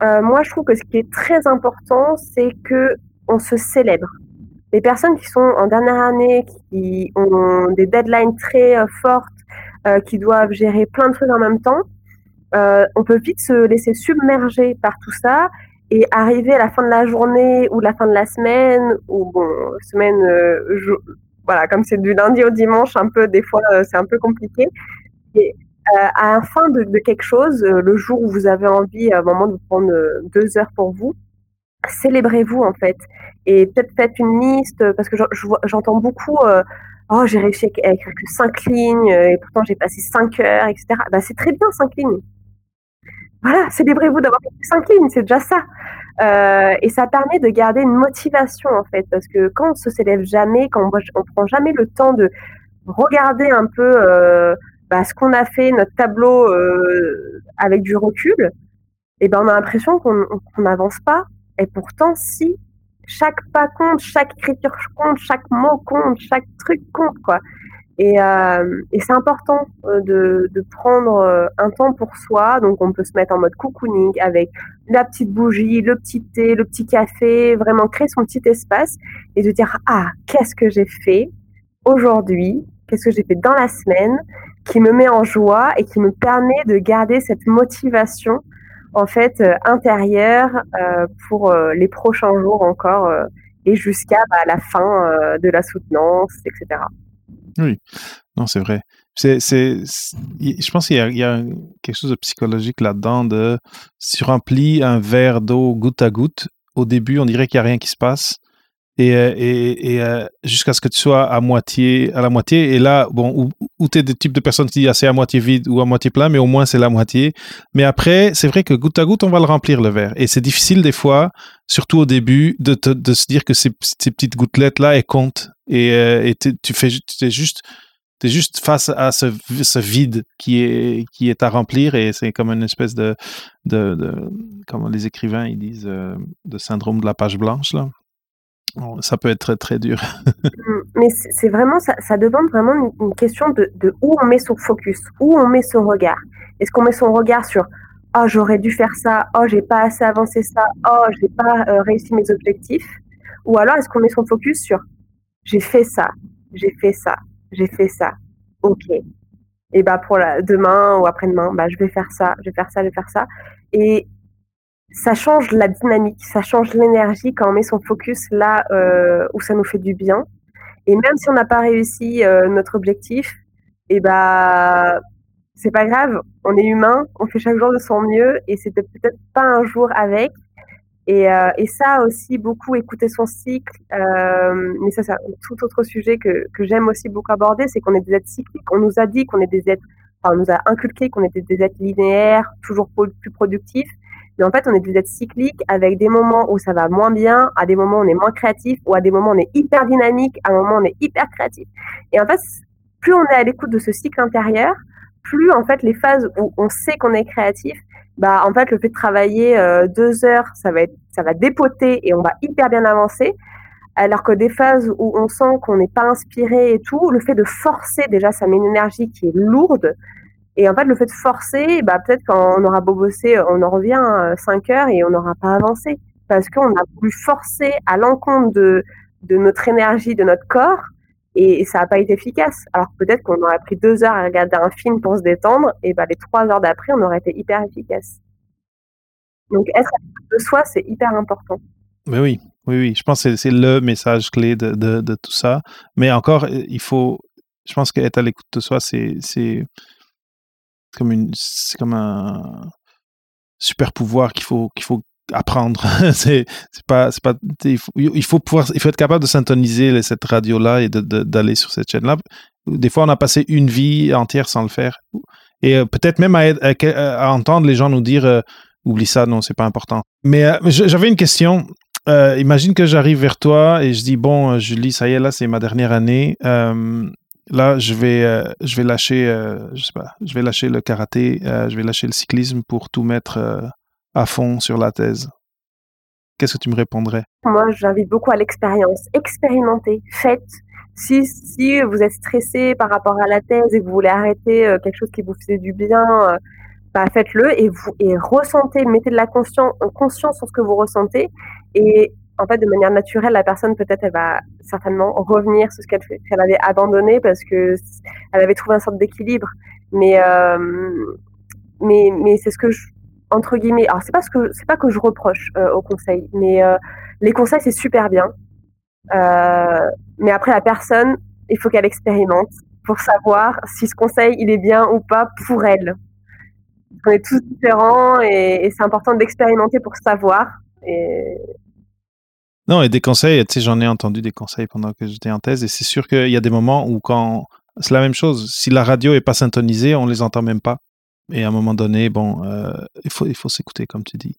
euh, moi, je trouve que ce qui est très important, c'est que on se célèbre. Les personnes qui sont en dernière année, qui ont des deadlines très euh, fortes, euh, qui doivent gérer plein de trucs en même temps, euh, on peut vite se laisser submerger par tout ça et arriver à la fin de la journée ou la fin de la semaine, ou bon, semaine, voilà, comme c'est du lundi au dimanche, un peu, des fois, c'est un peu compliqué. Et à la fin de, de quelque chose, le jour où vous avez envie, à un moment, de prendre deux heures pour vous, célébrez-vous, en fait. Et peut-être faites une liste, parce que j'entends beaucoup, oh, j'ai réussi à écrire que cinq lignes, et pourtant j'ai passé cinq heures, etc. Bah, c'est très bien, cinq lignes voilà, célébrez-vous d'avoir fait cinq lignes, c'est déjà ça. Euh, et ça permet de garder une motivation en fait, parce que quand on se s'élève jamais, quand on, on prend jamais le temps de regarder un peu euh, bah, ce qu'on a fait, notre tableau euh, avec du recul, et eh ben on a l'impression qu'on n'avance pas. Et pourtant, si chaque pas compte, chaque écriture compte, chaque mot compte, chaque truc compte quoi. Et, euh, c'est important euh, de, de, prendre euh, un temps pour soi. Donc, on peut se mettre en mode cocooning avec la petite bougie, le petit thé, le petit café, vraiment créer son petit espace et de dire Ah, qu'est-ce que j'ai fait aujourd'hui? Qu'est-ce que j'ai fait dans la semaine qui me met en joie et qui me permet de garder cette motivation en fait intérieure pour les prochains jours encore et jusqu'à bah, la fin de la soutenance, etc. Oui, non, c'est vrai. Je pense qu'il y a, il y a quelque chose de psychologique là-dedans de si tu remplis un verre d'eau goutte à goutte, au début, on dirait qu'il n'y a rien qui se passe. Et, euh, et, et euh, jusqu'à ce que tu sois à moitié, à la moitié. Et là, bon, où tu es des types de personnes qui disent ah, c'est à moitié vide ou à moitié plein, mais au moins c'est la moitié. Mais après, c'est vrai que goutte à goutte, on va le remplir le verre. Et c'est difficile des fois, surtout au début, de, de se dire que ces, petites gouttelettes-là, elles comptent et, euh, et tu fais es juste es juste face à ce, vide qui est qui est à remplir et c'est comme une espèce de, de, de comme les écrivains ils disent de syndrome de la page blanche là ça peut être très très dur mmh, mais c'est vraiment ça, demande vraiment une, question de, de, où on met son focus où on met son regard est-ce qu'on met son regard sur oh j'aurais dû faire ça oh j'ai pas assez avancé ça oh j'ai pas euh, réussi mes objectifs? Ou alors est-ce qu'on met son focus sur j'ai fait ça, j'ai fait ça, j'ai fait ça. Ok. Et bah pour la, demain ou après-demain, bah je vais faire ça, je vais faire ça, je vais faire ça. Et ça change la dynamique, ça change l'énergie quand on met son focus là euh, où ça nous fait du bien. Et même si on n'a pas réussi euh, notre objectif, et bah c'est pas grave, on est humain, on fait chaque jour de son mieux et c'était peut-être pas un jour avec, et, euh, ça aussi, beaucoup écouter son cycle. Mais ça, c'est un tout autre sujet que, que j'aime aussi beaucoup aborder, c'est qu'on est des êtres cycliques. On nous a dit qu'on est des êtres, enfin, on nous a inculqué qu'on était des êtres linéaires, toujours plus productifs. Mais en fait, on est des êtres cycliques avec des moments où ça va moins bien, à des moments où on est moins créatif, ou à des moments où on est hyper dynamique, à un moment où on est hyper créatif. Et en fait, plus on est à l'écoute de ce cycle intérieur, plus en fait les phases où on sait qu'on est créatif, bah en fait le fait de travailler euh, deux heures, ça va être, ça va dépoter et on va hyper bien avancer. Alors que des phases où on sent qu'on n'est pas inspiré et tout, le fait de forcer déjà, ça met une énergie qui est lourde. Et en fait, le fait de forcer, bah, peut-être quand on aura beau bosser, on en revient à 5 heures et on n'aura pas avancé. Parce qu'on a voulu forcer à l'encontre de, de notre énergie, de notre corps, et ça n'a pas été efficace. Alors peut-être qu'on aurait pris deux heures à regarder un film pour se détendre, et bah, les trois heures d'après, on aurait été hyper efficace. Donc être à de soi, c'est hyper important. Mais oui, oui, oui. Je pense que c'est le message clé de, de, de, tout ça. Mais encore, il faut. Je pense qu'être à l'écoute de soi, c'est comme une, c'est comme un super pouvoir qu'il faut qu'il faut apprendre. c'est pas, c'est pas, il faut, il faut, pouvoir, il faut être capable de syntoniser cette radio-là et d'aller sur cette chaîne-là. Des fois, on a passé une vie entière sans le faire. Et euh, peut-être même à, à, entendre les gens nous dire euh, oublie ça, non, c'est pas important. Mais euh, j'avais une question. imagine que j'arrive vers toi et je dis bon, Julie, ça y est, là, c'est ma dernière année. Là, je vais, je vais lâcher, je sais pas, je vais lâcher le karaté, je vais lâcher le cyclisme pour tout mettre à fond sur la thèse, qu'est-ce que tu me répondrais? Moi, j'invite beaucoup à l'expérience. Expérimentez, faites. Si, si vous êtes stressé par rapport à la thèse et que vous voulez arrêter euh, quelque chose qui vous faisait du bien, euh, bah, faites-le et, et ressentez, mettez de la conscience, conscience sur ce que vous ressentez. Et en fait, de manière naturelle, la personne, peut-être, elle va certainement revenir sur ce qu'elle avait abandonné parce que elle avait trouvé une sorte d'équilibre. Mais, euh, mais, mais c'est ce que je, entre guillemets, alors c'est pas ce que c'est pas que je reproche euh, aux conseils, mais euh, les conseils c'est super bien. Euh, mais après la personne, il faut qu'elle expérimente pour savoir si ce conseil il est bien ou pas pour elle. On est tous différents et, c'est important d'expérimenter pour savoir. Et... Non, et des conseils, tu sais, j'en ai entendu des conseils pendant que j'étais en thèse et c'est sûr qu'il y a des moments où quand c'est la même chose, si la radio est pas syntonisée, on les entend même pas. Et à un moment donné, bon, euh, il faut, il faut s'écouter, comme tu dis.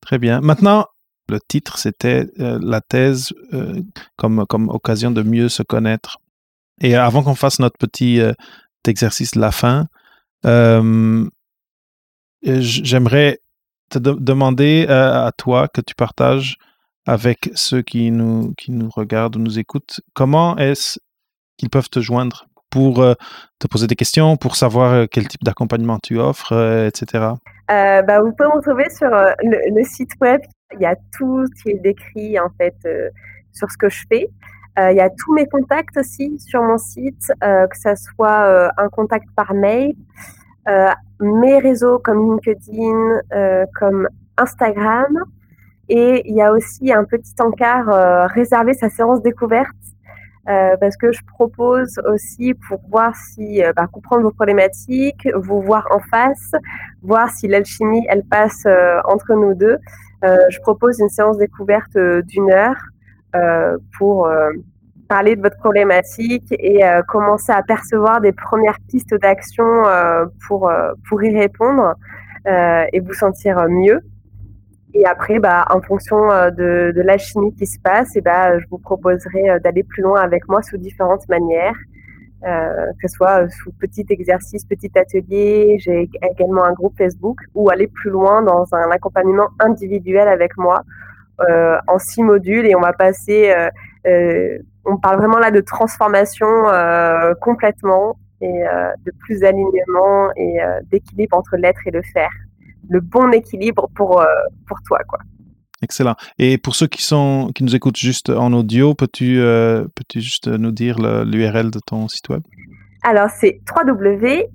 Très bien. Maintenant, le titre, c'était euh, la thèse euh, comme, comme occasion de mieux se connaître. Et avant qu'on fasse notre petit exercice de la fin, j'aimerais te demander à toi que tu partages avec ceux qui nous, qui nous regardent ou nous écoutent, comment est-ce qu'ils peuvent te joindre pour euh, te poser des questions, pour savoir euh, quel type d'accompagnement tu offres, euh, etc. bah, vous pouvez me retrouver sur le, site web. Il y a tout qui est décrit en fait sur ce que je fais. il y a tous mes contacts aussi sur mon site, que ce soit un contact par mail, mes réseaux comme LinkedIn, comme Instagram. Et il y a aussi un petit encart réservé sa séance découverte euh, parce que je propose aussi pour voir si, euh, bah, comprendre vos problématiques, vous voir en face, voir si l'alchimie, elle passe euh, entre nous deux. je propose une séance découverte d'une heure pour parler de votre problématique et commencer à percevoir des premières pistes d'action pour, pour y répondre et vous sentir mieux. Et après, bah, en fonction euh, de, de l'alchimie qui se passe, et bah, je vous proposerai euh, d'aller plus loin avec moi sous différentes manières, euh, que ce soit sous petit exercice, petit atelier. J'ai également un groupe Facebook ou aller plus loin dans un accompagnement individuel avec moi euh, en six modules et on va passer. Euh, euh, on parle vraiment là de transformation complètement et de plus alignement et d'équilibre entre l'être et le faire le bon équilibre pour, euh, pour toi. Quoi. Excellent. Et pour ceux qui, sont, qui nous écoutent juste en audio, peux-tu euh, peux juste nous dire l'URL de ton site web? Alors, c'est www.julie-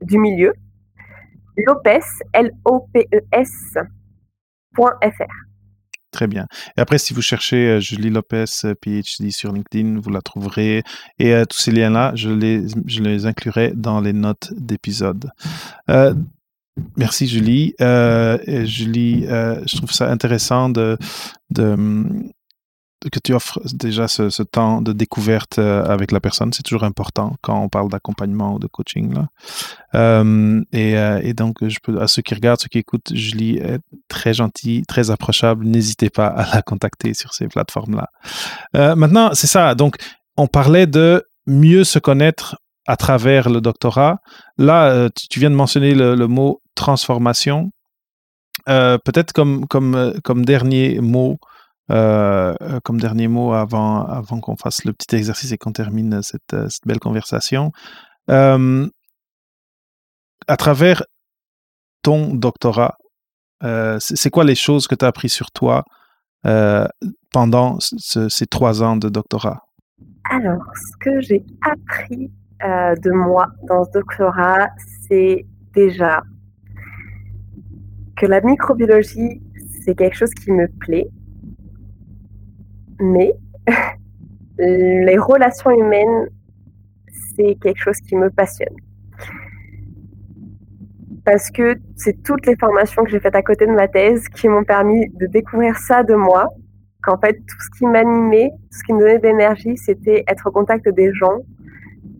du milieu, Lopez, L-O-P-E-S.fr. Très bien. Et après, si vous cherchez Julie Lopez, PhD sur LinkedIn, vous la trouverez. Et tous ces liens-là, je les, je les inclurai dans les notes d'épisode. merci, Julie. Julie, je trouve ça intéressant de, de, que tu offres déjà ce, temps de découverte euh, avec la personne. C'est toujours important quand on parle d'accompagnement ou de coaching. Là. Euh, euh, et, donc, je peux, à ceux qui regardent, ceux qui écoutent, Julie est très gentille, très approchable. N'hésitez pas à la contacter sur ces plateformes-là. maintenant, c'est ça. Donc, on parlait de mieux se connaître à travers le doctorat. Là, tu, viens de mentionner le, mot transformation. Peut-être comme, comme, comme dernier mot, comme dernier mot avant, avant qu'on fasse le petit exercice et qu'on termine cette, cette, belle conversation. à travers ton doctorat, c'est quoi les choses que tu as appris sur toi pendant ces trois ans de doctorat? Alors, ce que j'ai appris euh, de moi dans ce doctorat, c'est déjà que la microbiologie, c'est quelque chose qui me plaît, mais les relations humaines, c'est quelque chose qui me passionne. Parce que c'est toutes les formations que j'ai faites à côté de ma thèse qui m'ont permis de découvrir ça de moi, qu'en fait, tout ce qui m'animait, tout ce qui me donnait de l'énergie, c'était être au contact des gens,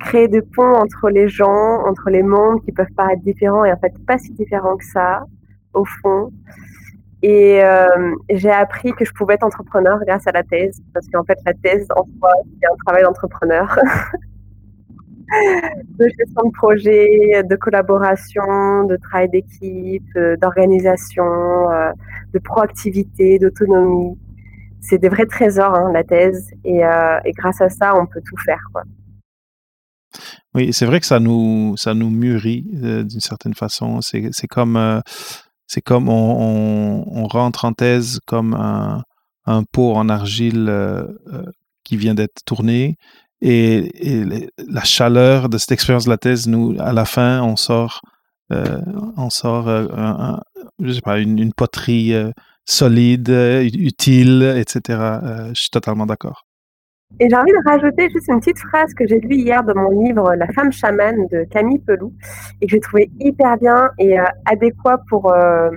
créer des ponts entre les gens, entre les mondes qui peuvent paraître différents et en fait pas si différents que ça, au fond. Et euh, j'ai appris que je pouvais être entrepreneur grâce à la thèse, parce qu'en fait, la thèse, en soi, c'est un travail d'entrepreneur. de gestion de projet, de collaboration, de travail d'équipe, euh, d'organisation, euh, de proactivité, d'autonomie. C'est des vrais trésors, hein, la thèse. Et, grâce à ça, on peut tout faire. Oui, c'est vrai que ça nous, ça nous mûrit d'une certaine façon. C'est, comme, c'est comme on, rentre en thèse comme un, pot en argile euh, qui vient d'être tourné. Et, la chaleur de cette expérience de la thèse, nous, à la fin, on sort, on sort je sais pas, une poterie solide, utile, etc. je suis totalement d'accord. Et j'ai envie de rajouter juste une petite phrase que j'ai lue hier dans mon livre La femme chamane de Camille Pelou et que j'ai trouvé hyper bien et euh, adéquat pour, euh,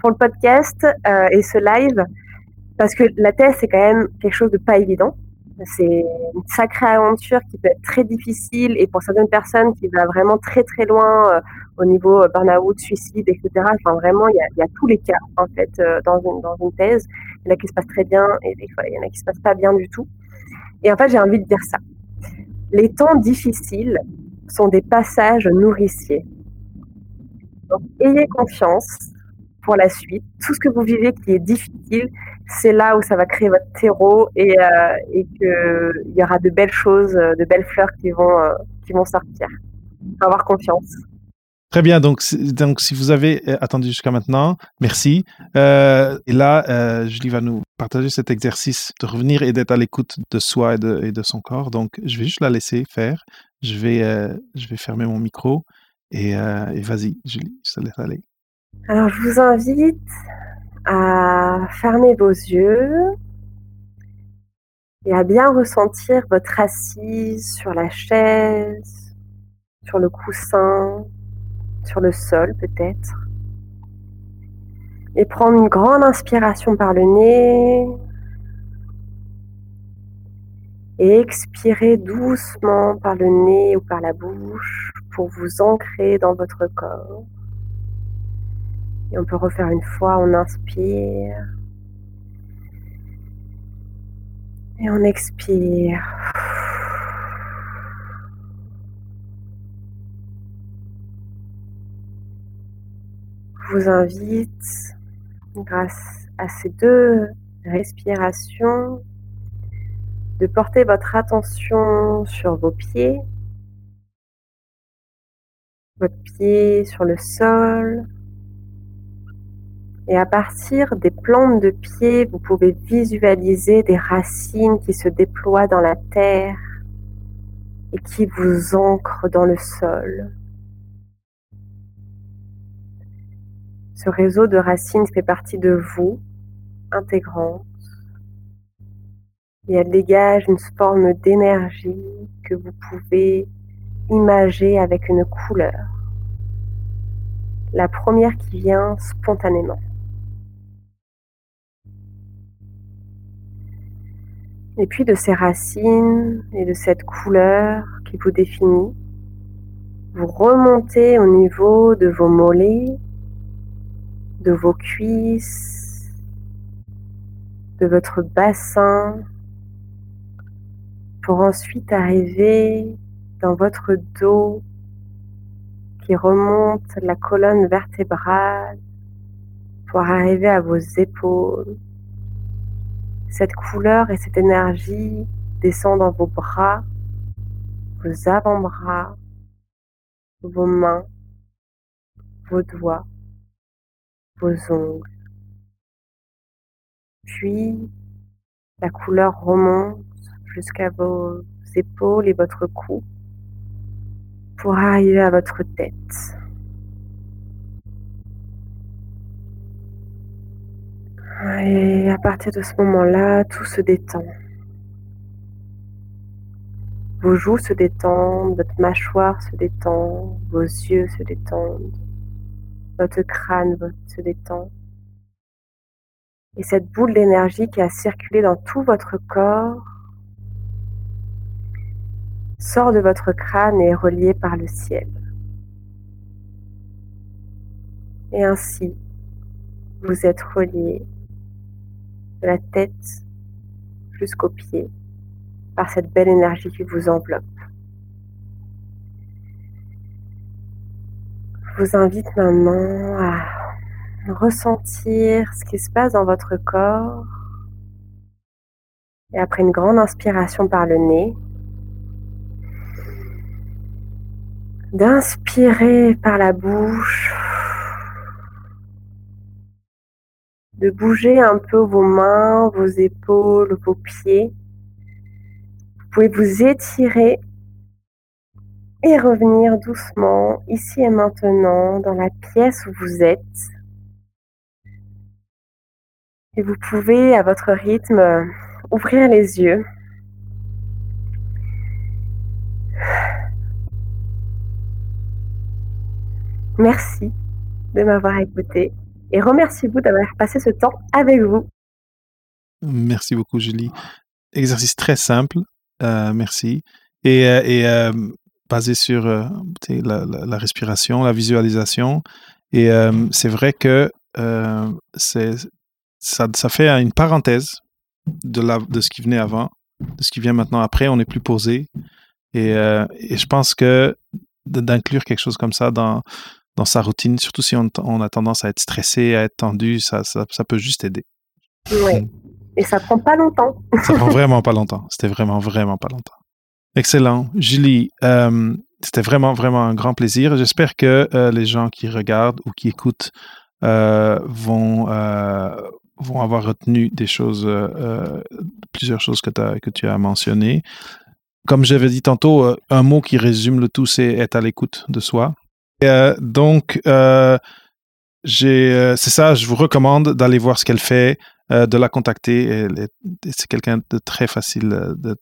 pour le podcast euh, et ce live parce que la thèse, c'est quand même quelque chose de pas évident. C'est une sacrée aventure qui peut être très difficile et pour certaines personnes qui va vraiment très très loin au niveau burn-out, suicide, etc. Enfin, vraiment, il y a, tous les cas en fait dans, une, dans une thèse. Il y en a qui se passent très bien et il y en a qui se passent pas bien du tout. Et en fait, j'ai envie de dire ça. Les temps difficiles sont des passages nourriciers. Donc, ayez confiance pour la suite. Tout ce que vous vivez qui est difficile, c'est là où ça va créer votre terreau et, euh, et qu'il y aura de belles choses, de belles fleurs qui vont, euh, qui vont sortir. avoir confiance. Très bien. Donc, donc, si vous avez euh, attendu jusqu'à maintenant, merci. Euh, et là, euh, Julie va nous partager cet exercice de revenir et d'être à l'écoute de soi et de, de, son corps. Donc, je vais juste la laisser faire. Je vais, je vais fermer mon micro et, et vas-y, Julie, je te laisse aller. Alors, je vous invite à fermer vos yeux et à bien ressentir votre assise sur la chaise, sur le coussin, sur le sol peut-être. Et prendre une grande inspiration par le nez. Et expirer doucement par le nez ou par la bouche pour vous ancrer dans votre corps. Et on peut refaire une fois, on inspire. Et on expire. Vous invite, grâce à ces deux respirations, de porter votre attention sur vos pieds, votre pied sur le sol. Et à partir des plantes de pied, vous pouvez visualiser des racines qui se déploient dans la terre et qui vous ancrent dans le sol. Ce réseau de racines fait partie de vous, intégrante, et elle dégage une forme d'énergie que vous pouvez imager avec une couleur. La première qui vient spontanément. Et puis de ces racines et de cette couleur qui vous définit, vous remontez au niveau de vos mollets, de vos cuisses, de votre bassin, pour ensuite arriver dans votre dos qui remonte la colonne vertébrale pour arriver à vos épaules. Cette couleur et cette énergie descend dans vos bras, vos avant-bras, vos mains, vos doigts, ongles. Puis, la couleur remonte jusqu'à vos épaules et votre cou pour arriver à votre tête. Et à partir de ce moment-là, tout se détend. Vos joues se détendent, votre mâchoire se détend, vos yeux se détendent, votre crâne se détend. Et cette boule d'énergie qui a circulé dans tout votre corps sort de votre crâne et est reliée par le ciel. Et ainsi, vous êtes relié de la tête jusqu'aux pieds par cette belle énergie qui vous enveloppe. Je vous invite maintenant à ressentir ce qui se passe dans votre corps. Et après une grande inspiration par le nez, d'inspirer par la bouche de bouger un peu vos mains, vos épaules, vos pieds. Vous pouvez vous étirer et revenir doucement ici et maintenant dans la pièce où vous êtes. Et vous pouvez à votre rythme ouvrir les yeux. Merci de m'avoir écouté et remerciez-vous d'avoir passé ce temps avec vous. Merci beaucoup, Julie. Exercice très simple. Euh, merci. Et, euh, euh, basé sur la, respiration, la visualisation. Et c'est vrai que c'est, ça, ça, fait une parenthèse de, la, de ce qui venait avant, de ce qui vient maintenant après. On est plus posé. Et, et je pense que d'inclure quelque chose comme ça dans, dans sa routine, surtout si on, a tendance à être stressé, à être tendu, ça, ça, peut juste aider. Oui. Et ça prend pas longtemps. ça prend vraiment pas longtemps. C'était vraiment, vraiment pas longtemps. Excellent. Julie, euh, c'était vraiment, vraiment un grand plaisir. J'espère que euh, les gens qui regardent ou qui écoutent euh, vont, avoir retenu des choses, plusieurs choses que, que tu as mentionnées. Comme j'avais dit tantôt, un mot qui résume le tout, c'est être à l'écoute de soi. Donc, euh, euh, c'est ça, je vous recommande d'aller voir ce qu'elle fait, de la contacter. C'est quelqu'un de très facile, de,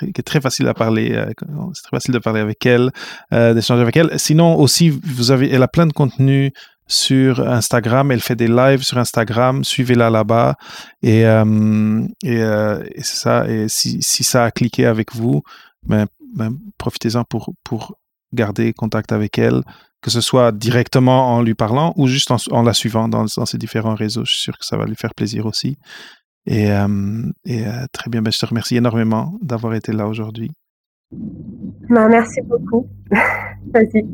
qui est très facile à parler. c'est très facile de parler avec elle, d'échanger avec elle. Sinon, aussi, vous avez, elle a plein de contenu sur Instagram. Elle fait des lives sur Instagram. Suivez-la là-bas. Et, et, c'est ça. Et si, si, ça a cliqué avec vous, ben, ben profitez-en pour, pour garder contact avec elle, que ce soit directement en lui parlant ou juste en, la suivant dans, ses différents réseaux. Je suis sûr que ça va lui faire plaisir aussi. Et, euh, et euh, très bien, ben, je te remercie énormément d'avoir été là aujourd'hui. Ben, merci beaucoup. Vas-y.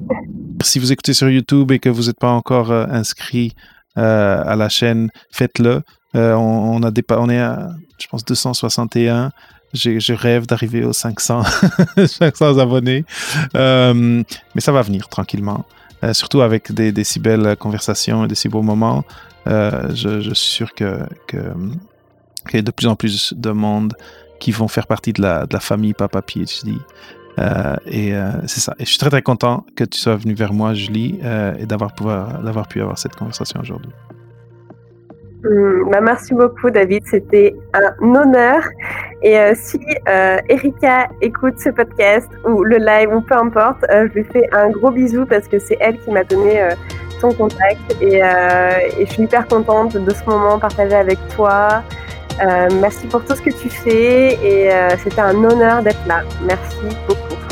Si vous écoutez sur YouTube et que vous n'êtes pas encore euh, inscrit à la chaîne, faites-le. on, a on est à, je pense, 261 je rêve d'arriver aux 500, 500 abonnés. Euh, mais ça va venir tranquillement. Euh, surtout avec des, si belles conversations et des si beaux moments. Euh, je, suis sûr qu'il y a de plus en plus de monde qui vont faire partie de la, de la famille Papa PhD. et c'est ça. Et je suis très très content que tu sois venu vers moi, Julie, et d'avoir pu avoir cette conversation aujourd'hui. Hmm, bah, merci beaucoup, David. C'était un honneur. Et euh, si euh, Erika écoute ce podcast ou le live ou peu importe, euh, je lui fais un gros bisou parce que c'est elle qui m'a donné ton contact. Et, je suis hyper contente de ce moment partagé avec toi. merci pour tout ce que tu fais et c'était un honneur d'être là. Merci beaucoup.